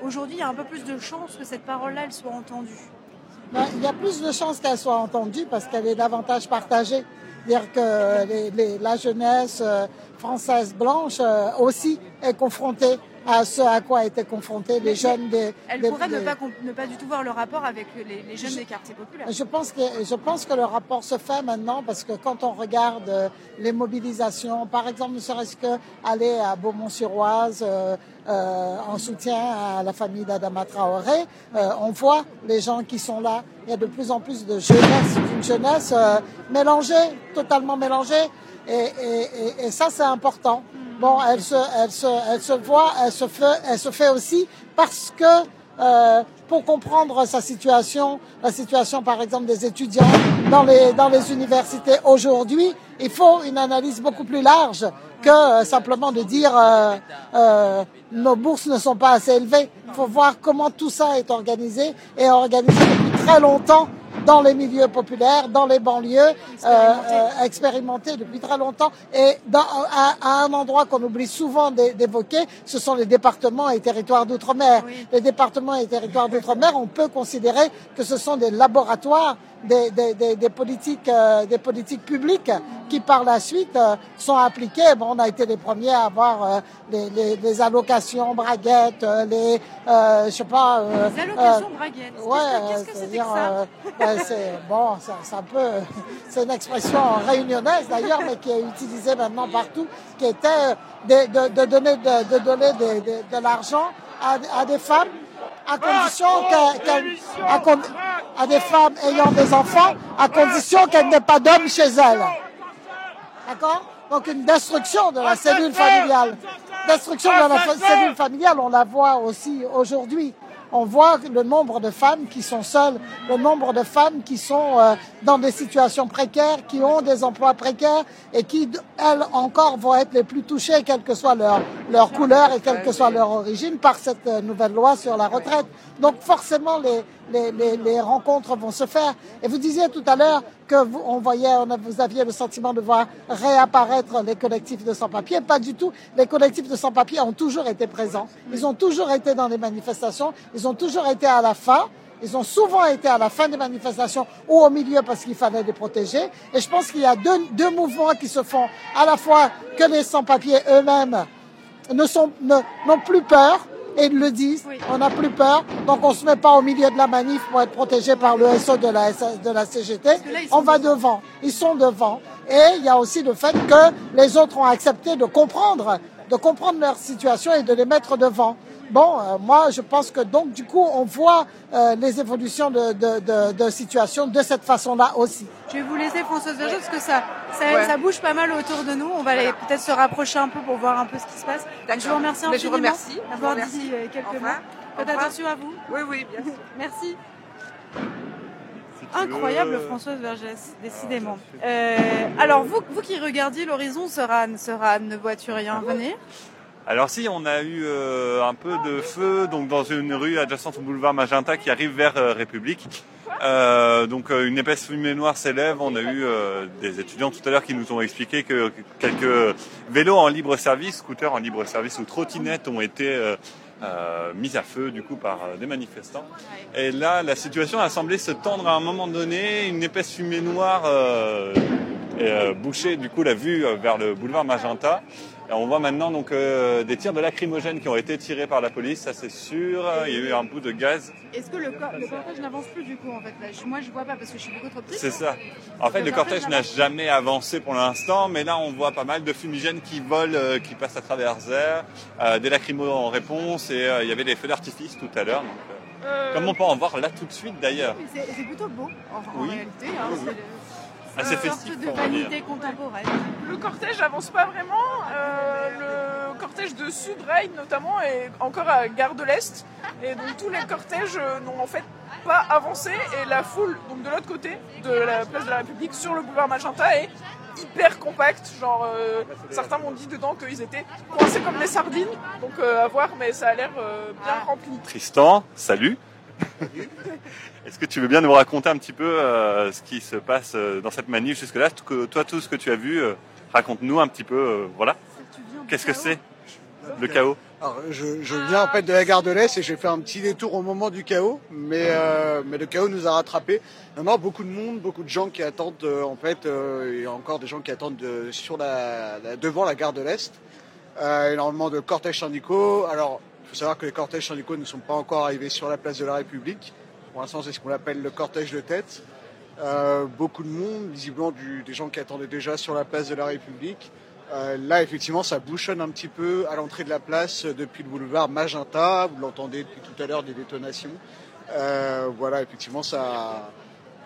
aujourd'hui, il y a un peu plus de chances que cette parole-là, elle soit entendue? Ben, Il y a plus de chances qu'elle soit entendue parce qu'elle est davantage partagée. Dire que la jeunesse euh, française blanche euh, aussi est confrontée à ce à quoi étaient confrontés les jeunes des. Elle des, pourrait des... Ne, pas, ne pas du tout voir le rapport avec les, les jeunes je, des quartiers populaires. Je pense que je pense que le rapport se fait maintenant parce que quand on regarde euh, les mobilisations, par exemple, ne serait-ce que aller à Beaumont-sur-Oise. Euh, euh, en soutien à la famille d'Adama Traoré, euh, on voit les gens qui sont là. Il y a de plus en plus de jeunesse, d'une jeunesse mélangée, totalement mélangée, et, et, et, et ça c'est important. Bon, elle se, voit, elle se fait, elle se fait aussi parce que euh, pour comprendre sa situation, la situation par exemple des étudiants dans les, universités aujourd'hui, il faut une analyse beaucoup plus large que euh, simplement de dire euh, nos bourses ne sont pas assez élevées. Il faut voir comment tout ça est organisé et organisé depuis très longtemps dans les milieux populaires, dans les banlieues, expérimentés, euh, expérimentés depuis très longtemps. Et dans, à, à, un endroit qu'on oublie souvent d'évoquer, ce sont les départements et territoires d'outre-mer. Oui. Les départements et territoires d'outre-mer, on peut considérer que ce sont des laboratoires des, des, des, des politiques, euh, des politiques publiques qui par la suite euh, sont appliquées. Bon, on a été les premiers à avoir euh, les, les, les, allocations braguettes, les, je sais pas. les allocations braguettes. Ouais, qu'est-ce que c'était que ça C'est bon, c'est un peu, c'est une expression réunionnaise d'ailleurs, mais qui est utilisée maintenant partout, qui était de, de, de donner de, de donner de l'argent à, à des femmes à condition qu'elles qu à, à, des femmes ayant des enfants, à condition qu'elles n'aient pas d'hommes chez elles. D'accord? Donc une destruction de la cellule familiale. Destruction de la cellule familiale, on la voit aussi aujourd'hui. On voit le nombre de femmes qui sont seules, le nombre de femmes qui sont euh, dans des situations précaires, qui ont des emplois précaires et qui, elles encore, vont être les plus touchées, quelle que soit leur, leur couleur et quelle que soit leur origine, par cette nouvelle loi sur la retraite. Donc forcément, les, les, rencontres vont se faire. Et vous disiez tout à l'heure que vous, on voyait, vous aviez le sentiment de voir réapparaître les collectifs de sans-papiers. Pas du tout. Les collectifs de sans-papiers ont toujours été présents. Ils ont toujours été dans les manifestations. Ils ont toujours été à la fin. Ils ont souvent été à la fin des manifestations ou au milieu parce qu'il fallait les protéger. Et je pense qu'il y a deux, mouvements qui se font à la fois que les sans-papiers eux-mêmes n'ont plus peur et ils le disent. Oui. On n'a plus peur, donc on se met pas au milieu de la manif pour être protégé par le SO de la, de la CGT. Là, on va devant. devant. Ils sont devant. Et il y a aussi le fait que les autres ont accepté de comprendre, de comprendre leur situation et de les mettre devant. Bon, euh, moi, je pense que donc, du coup, on voit euh, les évolutions de, de, de, de situation de cette façon-là aussi. Je vais vous laisser, Françoise Verger, parce que ça, ça, ouais. ça, bouge pas mal autour de nous. On va voilà. peut-être se rapprocher un peu pour voir un peu ce qui se passe. Je vous remercie infiniment. Je vous remercie. D'avoir dit euh, quelques mots. Faites attention à vous. Oui, oui, bien sûr. Merci. Incroyable Françoise Vergès, décidément. Euh, alors vous, vous qui regardiez l'horizon, sera, sera ne vois-tu rien venir? Alors si, on a eu euh, un peu de feu donc dans une rue adjacente au boulevard Magenta qui arrive vers euh, République. Euh, donc une épaisse fumée noire s'élève. On a eu des étudiants tout à l'heure qui nous ont expliqué que quelques vélos en libre service, scooters en libre service ou trottinettes ont été mis à feu du coup par des manifestants. Et là, la situation a semblé se tendre à un moment donné. Une épaisse fumée noire et, bouchait du coup la vue vers le boulevard Magenta. Et on voit maintenant donc euh, des tirs de lacrymogène qui ont été tirés par la police, ça c'est sûr. Il y a eu un bout de gaz. Est-ce que le, le cortège n'avance plus du coup en fait là Moi je vois pas parce que je suis beaucoup trop petite. C'est ça. En fait, le, cortège n'a jamais avancé pour l'instant, mais là on voit pas mal de fumigènes qui volent, euh, qui passent à travers l'air, euh, des lacrymos en réponse, et il y avait des feux d'artifice tout à l'heure. Comme on peut en voir là tout de suite d'ailleurs. C'est plutôt beau en, réalité. Hein, assez festif. de vanité contemporaine. Le cortège avance pas vraiment. Euh, le cortège de Sud-Rail notamment est encore à Gare de l'Est. Et donc tous les cortèges n'ont en fait pas avancé. Et la foule, donc de l'autre côté de la place de la République, sur le boulevard Magenta, est hyper compacte. Genre, euh, certains m'ont dit dedans qu'ils étaient coincés comme des sardines. Donc euh, à voir, mais ça a l'air bien rempli. Tristan, salut. Est-ce que tu veux bien nous raconter un petit peu euh, ce qui se passe euh, dans cette manif jusque-là? Toi, tout ce que tu as vu, euh, raconte-nous un petit peu, voilà. Qu'est-ce que c'est le chaos? Alors, je, viens en fait de la gare de l'Est et j'ai fait un petit détour au moment du chaos, mais, mais le chaos nous a rattrapés. Maintenant, beaucoup de monde, beaucoup de gens qui attendent, en fait, il y a encore des gens qui attendent sur la, devant la gare de l'Est. énormément de cortèges syndicaux. Alors, faut savoir que les cortèges syndicaux ne sont pas encore arrivés sur la place de la République. Pour l'instant, c'est ce qu'on appelle le cortège de tête. Euh, beaucoup de monde, visiblement des gens qui attendaient déjà sur la place de la République. Euh, là, effectivement, ça bouchonne un petit peu à l'entrée de la place depuis le boulevard Magenta. Vous l'entendez depuis tout à l'heure des détonations. Euh, voilà, effectivement, ça.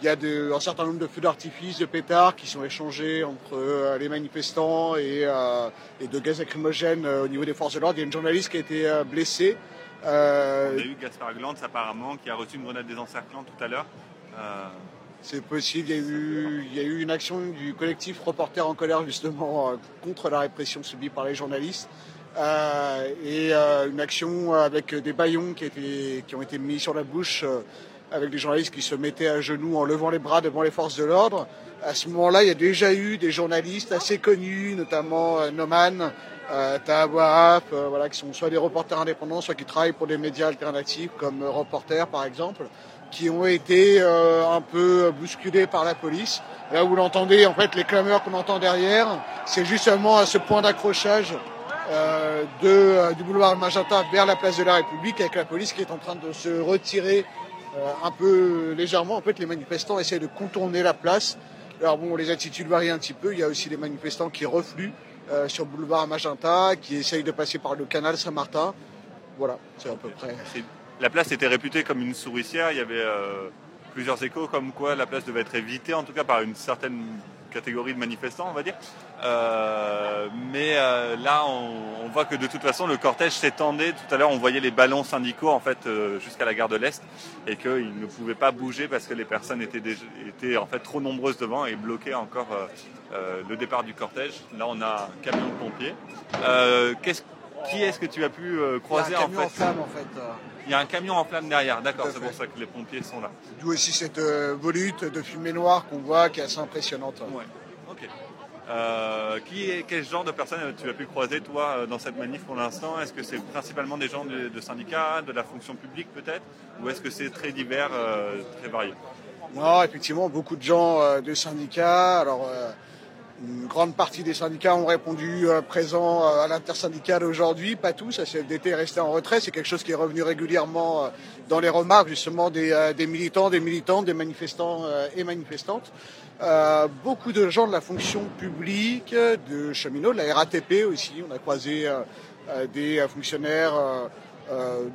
Il y a un certain nombre de feux d'artifice, de pétards qui sont échangés entre les manifestants et, de gaz lacrymogènes au niveau des forces de l'ordre. Il y a une journaliste qui a été blessée. Euh, On a eu Gaspard Glantz apparemment qui a reçu une grenade désencerclante tout à l'heure. Euh, c'est possible, il y, a eu, il y, a eu, une action du collectif Reporters en colère justement euh, contre la répression subie par les journalistes. et une action avec des baillons qui, étaient, qui, ont été mis sur la bouche avec des journalistes qui se mettaient à genoux en levant les bras devant les forces de l'ordre. À ce moment-là, il y a déjà eu des journalistes assez connus, notamment Noman, euh, euh, voilà, qui sont soit des reporters indépendants, soit qui travaillent pour des médias alternatifs comme euh, Reporter par exemple, qui ont été euh, un peu bousculés par la police. Là vous l'entendez, en fait, les clameurs qu'on entend derrière, c'est justement à ce point d'accrochage euh, de, du boulevard Magenta vers la place de la République avec la police qui est en train de se retirer un peu légèrement. En fait, les manifestants essaient de contourner la place. Alors bon, les attitudes varient un petit peu. Il y a aussi des manifestants qui refluent euh, sur boulevard Magenta, qui essaye de passer par le canal Saint-Martin. Voilà, c'est à peu près. La place était réputée comme une souricière. Il y avait euh, plusieurs échos comme quoi la place devait être évitée, en tout cas par une certaine catégorie de manifestants, on va dire. Euh, mais euh, là, on, voit que de toute façon, le cortège s'étendait. Tout à l'heure, on voyait les ballons syndicaux en fait euh, jusqu'à la gare de l'Est et qu'ils ne pouvaient pas bouger parce que les personnes étaient, étaient en fait trop nombreuses devant et bloquaient encore le départ du cortège. Là, on a un camion de pompiers. qui est-ce que tu as pu croiser en fait, en fait Il y a un camion en flamme derrière, d'accord, c'est pour ça que les pompiers sont là. D'où aussi cette volute de fumée noire qu'on voit qui est assez impressionnante. Ouais. ok. Euh, quel genre de personnes tu as pu croiser toi euh, dans cette manif pour l'instant? Est-ce que c'est principalement des gens de, syndicats, de la fonction publique peut-être? Ou est-ce que c'est très divers, euh, très varié? Non, effectivement, beaucoup de gens de syndicats. Alors, une grande partie des syndicats ont répondu présent à l'intersyndicale aujourd'hui, pas tous. La CFDT est resté en retrait. C'est quelque chose qui est revenu régulièrement dans les remarques justement des militants, des militantes, des manifestants et manifestantes. Euh, beaucoup de gens de la fonction publique, de cheminots, de la RATP aussi. On a croisé euh, euh, des fonctionnaires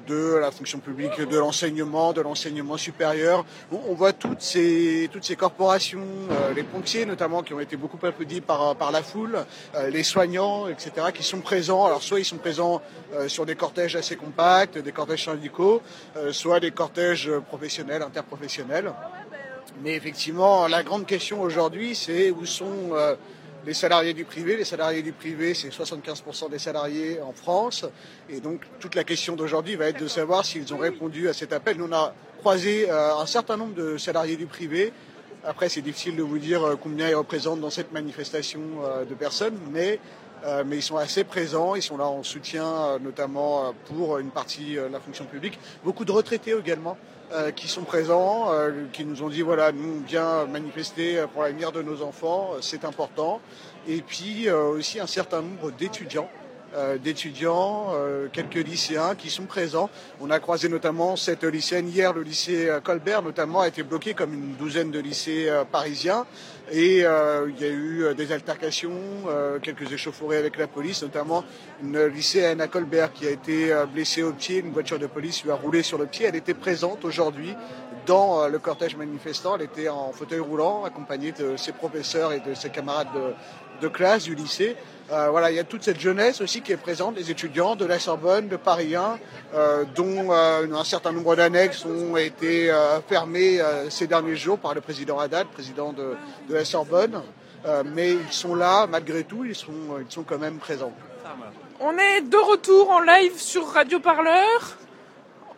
de la fonction publique, de l'enseignement, de l'enseignement supérieur. on voit toutes ces, toutes ces corporations, les pompiers notamment, qui ont été beaucoup applaudis par, par la foule, les soignants, etc., qui sont présents. Alors soit ils sont présents sur des cortèges assez compacts, des cortèges syndicaux, soit des cortèges professionnels, interprofessionnels. Mais effectivement, la grande question aujourd'hui, c'est où sont euh, les salariés du privé. Les salariés du privé, c'est 75% des salariés en France. Et donc, toute la question d'aujourd'hui va être de savoir s'ils ont répondu à cet appel. Nous, on a croisé euh, un certain nombre de salariés du privé. Après, c'est difficile de vous dire euh, combien ils représentent dans cette manifestation de personnes, mais ils sont assez présents, ils sont là en soutien notamment pour une partie de la fonction publique. Beaucoup de retraités également qui sont présents, qui nous ont dit voilà, nous vient manifester pour l'avenir de nos enfants, c'est important. Et puis aussi un certain nombre d'étudiants euh, d'étudiants, euh, quelques lycéens qui sont présents. On a croisé notamment cette lycéenne hier, le lycée euh, Colbert notamment a été bloqué comme une douzaine de lycées parisiens et il y a eu des altercations, quelques échauffourées avec la police, notamment une lycéenne à Colbert qui a été blessée au pied, une voiture de police lui a roulé sur le pied. Elle était présente aujourd'hui dans le cortège manifestant. Elle était en fauteuil roulant, accompagnée de ses professeurs et de ses camarades de, de classe du lycée. Euh, voilà, il y a toute cette jeunesse aussi qui est présente, des étudiants de la Sorbonne, de Paris 1, euh, dont euh, un certain nombre d'annexes ont été fermées ces derniers jours par le président Haddad, président de, de la Sorbonne. mais ils sont là, malgré tout, ils sont, ils sont quand même présents. On est de retour en live sur Radio Parleur,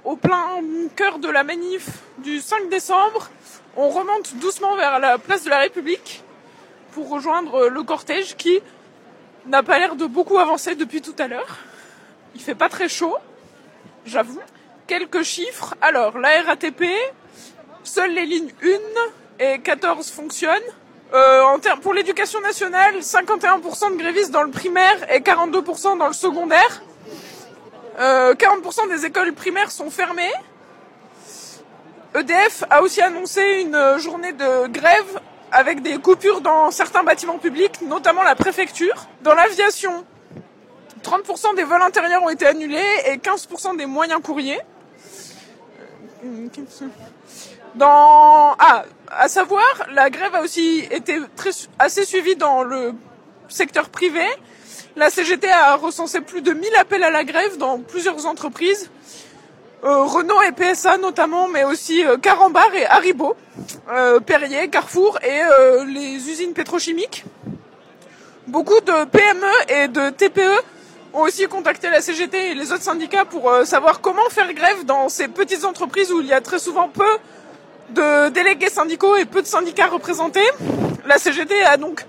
au plein cœur de la manif du 5 décembre. On remonte doucement vers la place de la République pour rejoindre le cortège qui n'a pas l'air de beaucoup avancer depuis tout à l'heure. Il fait pas très chaud, j'avoue. Quelques chiffres. Alors, la RATP, seules les lignes 1 et 14 fonctionnent. Euh, pour l'éducation nationale, 51% de grévistes dans le primaire et 42% dans le secondaire. Euh, 40% des écoles primaires sont fermées. EDF a aussi annoncé une journée de grève avec des coupures dans certains bâtiments publics, notamment la préfecture. Dans l'aviation, 30% des vols intérieurs ont été annulés et 15% des moyens courriers. Dans ah, à savoir, la grève a aussi été assez suivie dans le secteur privé. La CGT a recensé plus de 1000 appels à la grève dans plusieurs entreprises. Euh, Renault et PSA notamment, mais aussi euh, Carambar et Haribo, euh, Perrier, Carrefour et les usines pétrochimiques. Beaucoup de PME et de TPE ont aussi contacté la CGT et les autres syndicats pour savoir comment faire grève dans ces petites entreprises où il y a très souvent peu de délégués syndicaux et peu de syndicats représentés. La CGT a donc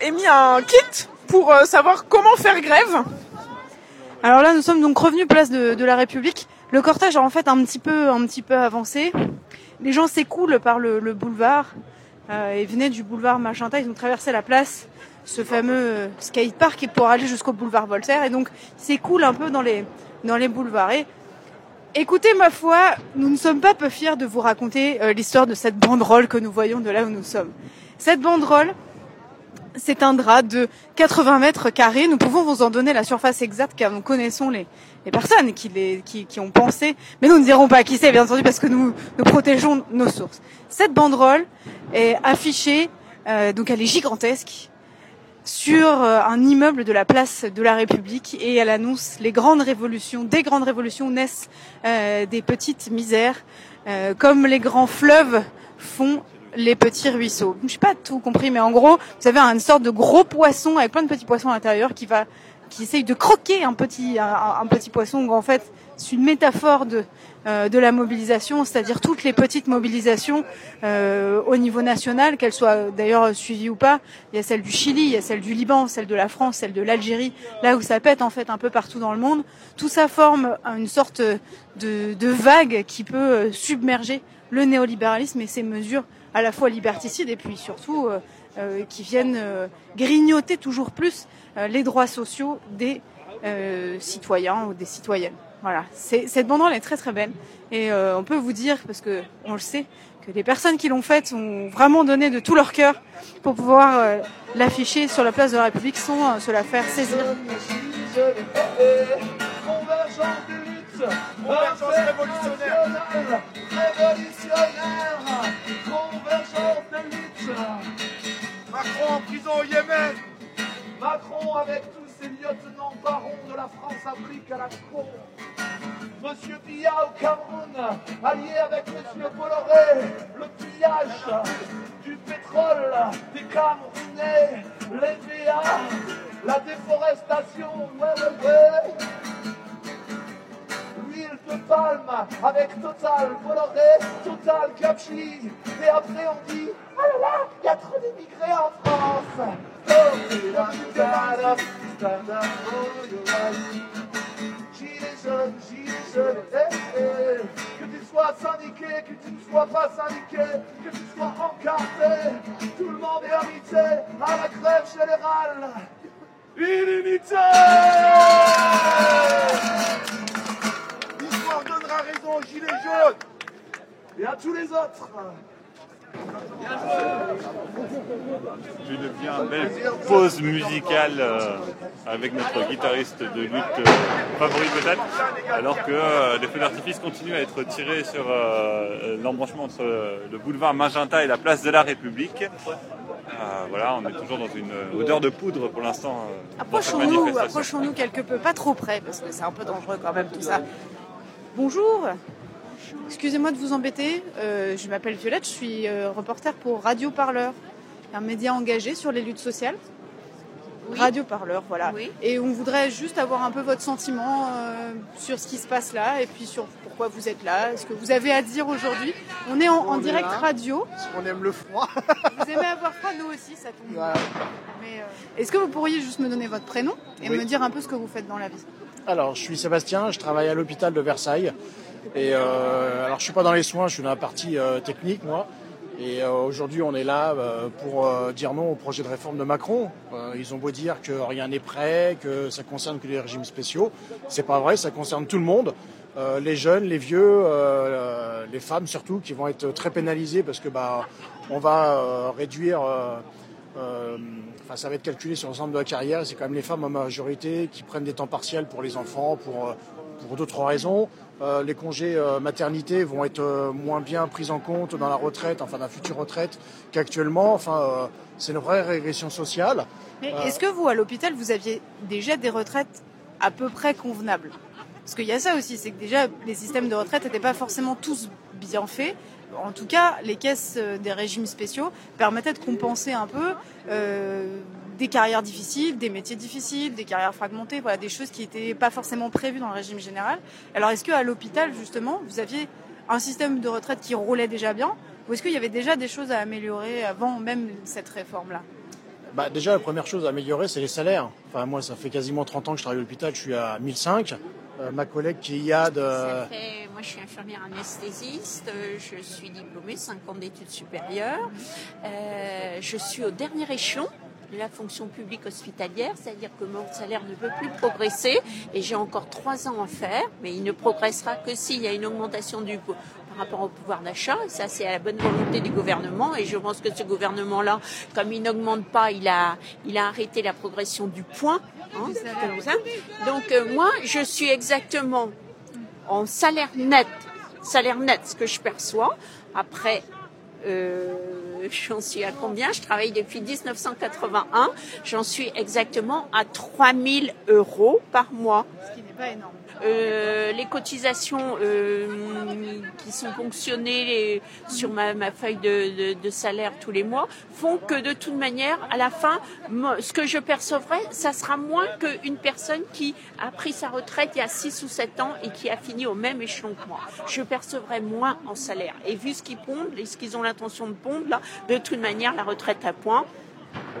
émis un kit pour savoir comment faire grève. Alors là, nous sommes donc revenus place de, la République. Le cortège a en fait un petit peu, un petit peu avancé. Les gens s'écoulent par le, boulevard euh, et venaient du boulevard Magenta. Ils ont traversé la place, ce fameux euh, skatepark, pour aller jusqu'au boulevard Voltaire. Et donc, s'écoulent un peu dans les, dans les boulevards. Et écoutez, ma foi, nous ne sommes pas peu fiers de vous raconter euh, l'histoire de cette banderole que nous voyons de là où nous sommes. Cette banderole, c'est un drap de 80 mètres carrés. Nous pouvons vous en donner la surface exacte car nous connaissons les, personnes qui, les, qui, ont pensé, mais nous ne dirons pas qui c'est bien entendu parce que nous, nous protégeons nos sources. Cette banderole est affichée, euh, donc elle est gigantesque, sur euh, un immeuble de la place de la République et elle annonce les grandes révolutions. Des grandes révolutions naissent euh, des petites misères, comme les grands fleuves font les petits ruisseaux. Je n'ai pas tout compris, mais en gros, vous avez une sorte de gros poisson avec plein de petits poissons à l'intérieur qui va, qui essaye de croquer un petit, un, petit poisson. en fait, c'est une métaphore de, euh, de la mobilisation, c'est-à-dire toutes les petites mobilisations euh, au niveau national, qu'elles soient d'ailleurs suivies ou pas. Il y a celle du Chili, il y a celle du Liban, celle de la France, celle de l'Algérie, là où ça pète en fait un peu partout dans le monde. Tout ça forme une sorte de, de vague qui peut submerger le néolibéralisme et ses mesures à la fois liberticides et puis surtout euh, euh, qui viennent euh, grignoter toujours plus les droits sociaux des citoyens ou des citoyennes. Voilà, cette banderole est très très belle et on peut vous dire parce que on le sait que les personnes qui l'ont faite ont vraiment donné de tout leur cœur pour pouvoir l'afficher sur la place de la République sans se la faire saisir. Convergence révolutionnaire. Révolutionnaire. Macron en prison au Yémen. Macron avec tous ses lieutenants barons de la France-Afrique à la cour. Monsieur Biya au Cameroun, allié avec Monsieur Bolloré, le pillage du pétrole des Camerounais, les VA, la déforestation, ouais de palme avec Total, Bolloré, Total, Capchi. Et après on dit, oh là là, il y a trop d'immigrés en France. Gilets jaunes, gilets jaunes, eh, eh. que tu sois syndiqué, que tu ne sois pas syndiqué, que tu sois encarté, tout le monde est invité à la grève générale. Illimité L'histoire donnera raison aux Gilets jaunes et à tous les autres. Une bien belle pause musicale euh, avec notre guitariste de lutte euh, favori peut-être, alors que euh, les feux d'artifice continuent à être tirés sur euh, l'embranchement entre euh, le boulevard Magenta et la place de la République. Euh, voilà, on est toujours dans une odeur de poudre pour l'instant. euh, Approchons-nous, approchons-nous quelque peu, pas trop près, parce que c'est un peu dangereux quand même tout ça. Bonjour, excusez-moi de vous embêter, euh, je m'appelle Violette, je suis euh, reporter pour Radio Parleur, un média engagé sur les luttes sociales. Radio Parleur, voilà. Et on voudrait juste avoir un peu votre sentiment euh, sur ce qui se passe là et puis sur pourquoi vous êtes là, ce que vous avez à dire aujourd'hui. On est en, en On est direct là, radio. Parce qu'on aime le froid. Vous aimez avoir froid, nous aussi, ça tombe. bien. Mais, euh, Est-ce que vous pourriez juste me donner votre prénom et Oui. me dire un peu ce que vous faites dans la vie? Alors, je suis Sébastien, je travaille à l'hôpital de Versailles. Et euh, alors, je suis pas dans les soins, je suis dans la partie euh, technique, moi. Et euh, aujourd'hui, on est là pour dire non au projet de réforme de Macron. Ils ont beau dire que rien n'est prêt, que ça concerne que les régimes spéciaux. C'est pas vrai, ça concerne tout le monde. Les jeunes, les vieux, les femmes surtout, qui vont être très pénalisées parce que bah, on va réduire. Euh, enfin, ça va être calculé sur l'ensemble de la carrière. C'est quand même les femmes en majorité qui prennent des temps partiels pour les enfants, pour, euh, pour d'autres raisons. Euh, les congés euh, maternité vont être moins bien pris en compte dans la retraite, enfin dans la future retraite qu'actuellement. Enfin, c'est une vraie régression sociale. Mais est-ce que vous, à l'hôpital, vous aviez déjà des retraites à peu près convenables? Parce qu'il y a ça aussi, c'est que déjà, les systèmes de retraite n'étaient pas forcément tous bien faits. En tout cas, les caisses euh, des régimes spéciaux permettaient de compenser un peu euh, des carrières difficiles, des métiers difficiles, des carrières fragmentées, voilà, des choses qui n'étaient pas forcément prévues dans le régime général. Alors, est-ce qu'à l'hôpital, justement, vous aviez un système de retraite qui roulait déjà bien Ou est-ce qu'il y avait déjà des choses à améliorer avant même cette réforme-là? Bah, déjà, la première chose à améliorer, c'est les salaires. Enfin, moi, ça fait quasiment 30 ans que je travaille à l'hôpital, je suis à 1005. Euh, ma collègue qui euh, Ça fait- moi, je suis infirmière anesthésiste, je suis diplômée, 5 ans d'études supérieures. Euh, je suis au dernier échelon de la fonction publique hospitalière, c'est-à-dire que mon salaire ne peut plus progresser et j'ai encore 3 ans à faire, mais il ne progressera que s'il y a une augmentation du rapport au pouvoir d'achat. Et ça, c'est à la bonne volonté du gouvernement. Et je pense que ce gouvernement-là, comme il n'augmente pas, il a, il a arrêté la progression du point. Hein. Donc euh, moi, je suis exactement en salaire net, salaire net, ce que je perçois. Après, euh, j'en suis à combien? Je travaille depuis 1981. J'en suis exactement à 3000 euros par mois. Ce qui n'est pas énorme. Euh, les cotisations euh, qui sont ponctionnées les- sur ma, ma feuille de, de- de salaire tous les mois font que de toute manière, à la fin, ce que je percevrai, ça sera moins qu'une personne qui a pris sa retraite il y a 6 ou 7 ans et qui a fini au même échelon que moi. Je percevrai moins en salaire. Et vu ce qu'ils pondent et ce qu'ils ont l'intention de pondre, là, de toute manière, la retraite à point,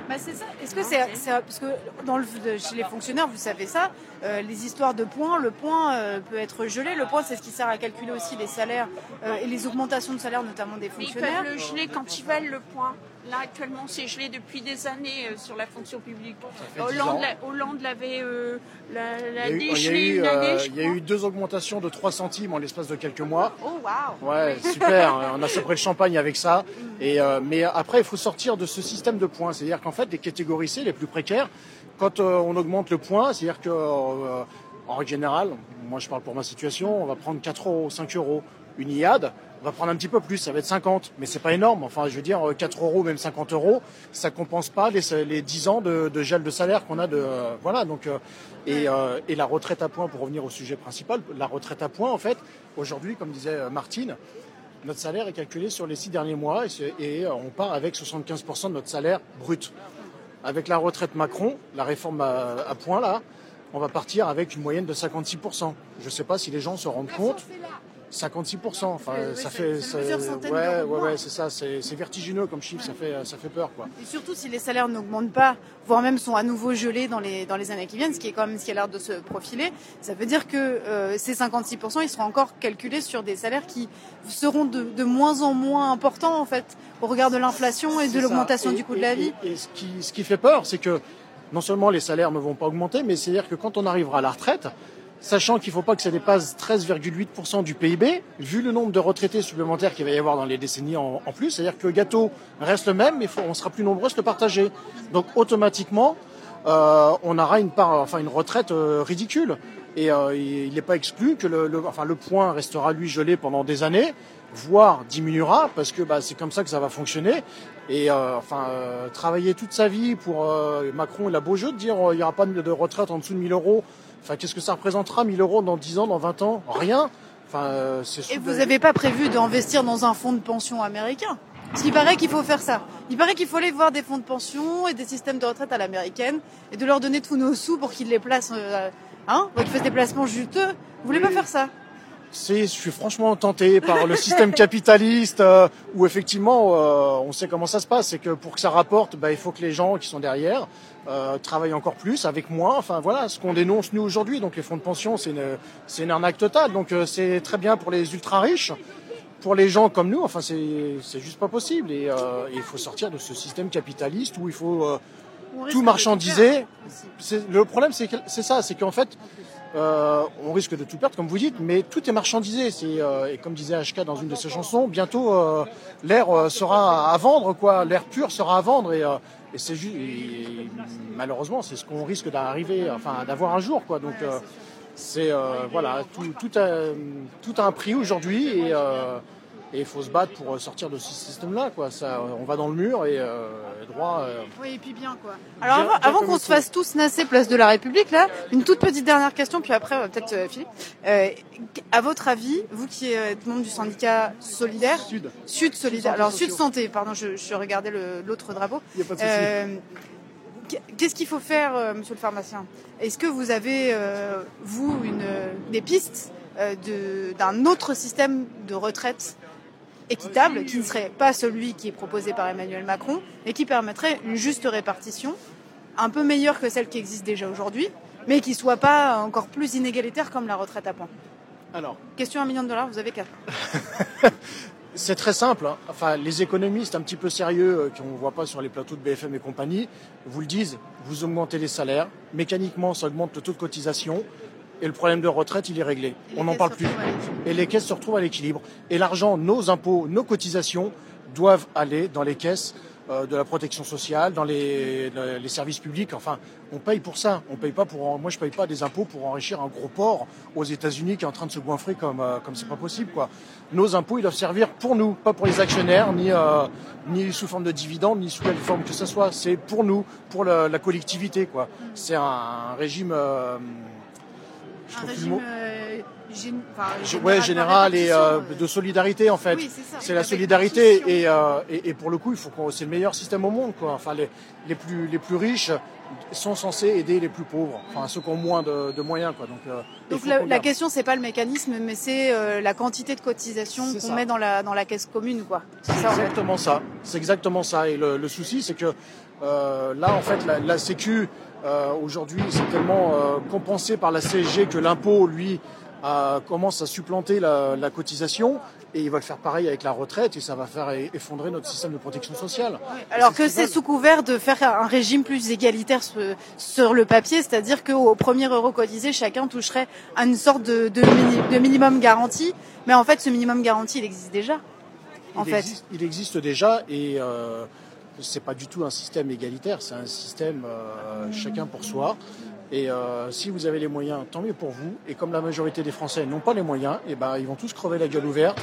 Bah c'est ça. Est-ce que c'est parce que dans le, chez les fonctionnaires, vous savez ça, euh, les histoires de points, le point euh, peut être gelé. Le point, c'est ce qui sert à calculer aussi les salaires euh, et les augmentations de salaire, notamment des Mais ils fonctionnaires. peuvent le geler quand ils veulent, le point. Là, actuellement, c'est gelé depuis des années euh, sur la fonction publique. fait 10 Hollande, ans. l'a- Hollande l'avait euh, la, la il y a eu- il y a dégelé eu, une euh, année, je il y a eu deux augmentations de 3 centimes en l'espace de quelques mois. Oh waouh Ouais, super. on a sabré le champagne avec ça. Et euh, mais après, il faut sortir de ce système de points. C'est-à-dire qu'en fait, les catégories C, les plus précaires, quand euh, on augmente le point, c'est-à-dire que euh, en règle générale, moi je parle pour ma situation, on va prendre 4 euros, 5 euros. Une IAD, on va prendre un petit peu plus, ça va être 50, mais c'est pas énorme. Enfin, je veux dire, euh, 4 euros, même 50 euros, ça compense pas les, les 10 ans de, de gel de salaire qu'on a de, euh, voilà. Donc, euh, et, euh, et la retraite à points, pour revenir au sujet principal, la retraite à points, en fait, aujourd'hui, comme disait euh, Martine, notre salaire est calculé sur les six derniers mois et, euh, on part avec 75% de notre salaire brut. Avec la retraite Macron, la réforme à, à points là, on va partir avec une moyenne de 56%. Je ne sais pas si les gens se rendent compte. 56%, enfin, oui, ça fait, ça ouais, ouais, ouais, c'est ça, c'est vertigineux comme chiffre, ça fait, ça fait peur, quoi. Et surtout si les salaires n'augmentent pas, voire même sont à nouveau gelés dans les, dans les années qui viennent, ce qui est quand même ce qui a l'air de se profiler, ça veut dire que euh, ces 56%, ils seront encore calculés sur des salaires qui seront de, de moins en moins importants, en fait, au regard de l'inflation et de l'augmentation du coût de la vie. Et, et ce, qui, ce qui fait peur, c'est que non seulement les salaires ne vont pas augmenter, mais c'est-à-dire que quand on arrivera à la retraite, sachant qu'il ne faut pas que ça dépasse 13,8% du PIB, vu le nombre de retraités supplémentaires qu'il va y avoir dans les décennies en, plus, c'est-à-dire que le gâteau reste le même, mais on sera plus nombreux à se le partager. Donc automatiquement, euh, on aura une, part, enfin, une retraite euh, ridicule. Et euh, il n'est pas exclu que le point restera lui gelé pendant des années, voire diminuera, parce que bah, c'est comme ça que ça va fonctionner. Et euh, enfin, euh, travailler toute sa vie pour euh, Macron, il a beau jeu de dire il n'y aura pas de retraite en dessous de 1000 euros. Enfin, qu'est-ce que ça représentera 1000 euros dans 10 ans, dans 20 ans? Rien. Enfin, c'est Et vous n'avez pas prévu d'investir dans un fonds de pension américain? Parce qu'il paraît qu'il faut faire ça. Il paraît qu'il faut aller voir des fonds de pension et des systèmes de retraite à l'américaine et de leur donner tous nos sous pour qu'ils les placent, euh, hein, pour qu'ils fassent des placements juteux. Vous voulez pas faire ça? Je suis franchement tenté par le système capitaliste euh, où effectivement euh, on sait comment ça se passe. C'est que pour que ça rapporte, bah, il faut que les gens qui sont derrière euh, travaillent encore plus avec moins. Enfin voilà ce qu'on dénonce nous aujourd'hui. Donc les fonds de pension, c'est une, c'est une arnaque totale. Donc euh, c'est très bien pour les ultra riches. Pour les gens comme nous, enfin c'est, c'est juste pas possible. Et euh, il faut sortir de ce système capitaliste où il faut euh, tout marchandiser. C'est, le problème c'est, que, c'est ça, c'est qu'en fait euh, on risque de tout perdre, comme vous dites, mais tout est marchandisé. Euh, et comme disait HK dans une de ses chansons, bientôt euh, l'air sera à vendre, quoi. L'air pur sera à vendre, et, c'est juste, malheureusement, c'est ce qu'on risque d'arriver, enfin, d'avoir un jour, quoi. Donc, c'est voilà, tout, tout, a, tout un prix aujourd'hui, et il faut se battre pour sortir de ce système-là, quoi. Ça, on va dans le mur et euh, droit. euh, Oui, et puis bien quoi. Alors avant, avant qu'on se fasse tous nasser place de la République, là, une toute petite dernière question, puis après peut-être euh, Philippe. Euh, à votre avis, vous qui êtes membre du syndicat solidaire, Sud, Sud solidaire, alors. Sud santé, pardon, je, je regardais l'autre drapeau. Y a pas de souci. Euh, Qu'est-ce qu'il faut faire, euh, monsieur le pharmacien? Est-ce que vous avez, euh, vous, une, des pistes euh, de- d'un autre système de retraite équitable, qui ne serait pas celui qui est proposé par Emmanuel Macron, et qui permettrait une juste répartition, un peu meilleure que celle qui existe déjà aujourd'hui, mais qui soit pas encore plus inégalitaire comme la retraite à points Alors, Question à un million de dollars, vous avez quatre. C'est très simple. hein. Enfin, les économistes un petit peu sérieux euh, qu'on ne voit pas sur les plateaux de BFM et compagnie vous le disent. Vous augmentez les salaires, mécaniquement, ça augmente le taux de cotisation. Et le problème de retraite, il est réglé. On n'en parle plus. Et les caisses se retrouvent à l'équilibre. Et l'argent, nos impôts, nos cotisations doivent aller dans les caisses euh, de la protection sociale, dans les, le- les services publics. Enfin, on paye pour ça. On paye pas pour. Moi, je paye pas des impôts pour enrichir un gros port aux États-Unis qui est en train de se goinfrer comme euh, comme c'est pas possible, quoi. Nos impôts, ils doivent servir pour nous, pas pour les actionnaires, ni euh, ni sous forme de dividendes, ni sous quelle forme que ce soit. C'est pour nous, pour la, la collectivité, quoi. C'est un, un régime. Je Un régime euh, gén- enfin, Je- ouais, général et euh, de solidarité en fait. Oui, c'est la solidarité et, euh, et, et pour le coup, il faut qu'on c'est le meilleur système au monde quoi. Enfin les, les plus les plus riches sont censés aider les plus pauvres, enfin ceux qui ont moins de, de moyens quoi. Donc, euh, Donc la, la question c'est pas le mécanisme, mais c'est euh, la quantité de cotisation qu'on met dans la dans la caisse commune quoi. C'est exactement ça. C'est exactement ça. Et le, le souci, c'est que euh, là, en fait, la, la Sécu euh, aujourd'hui, c'est tellement euh, compensé par la CSG que l'impôt, lui, euh, commence à supplanter la, la cotisation. Et il va le faire pareil avec la retraite, et ça va faire effondrer notre système de protection sociale. Alors que c'est sous couvert de faire un régime plus égalitaire sur, sur le papier, c'est-à-dire qu'au premier euro cotisé, chacun toucherait à une sorte de, de, mini- de minimum garanti. Mais en fait, ce minimum garanti, il existe déjà. En il, fait. existe, il existe déjà et c'est pas du tout un système égalitaire, c'est un système euh, chacun pour soi. Et euh, si vous avez les moyens, tant mieux pour vous. Et comme la majorité des Français n'ont pas les moyens, et ben ils vont tous crever la gueule ouverte.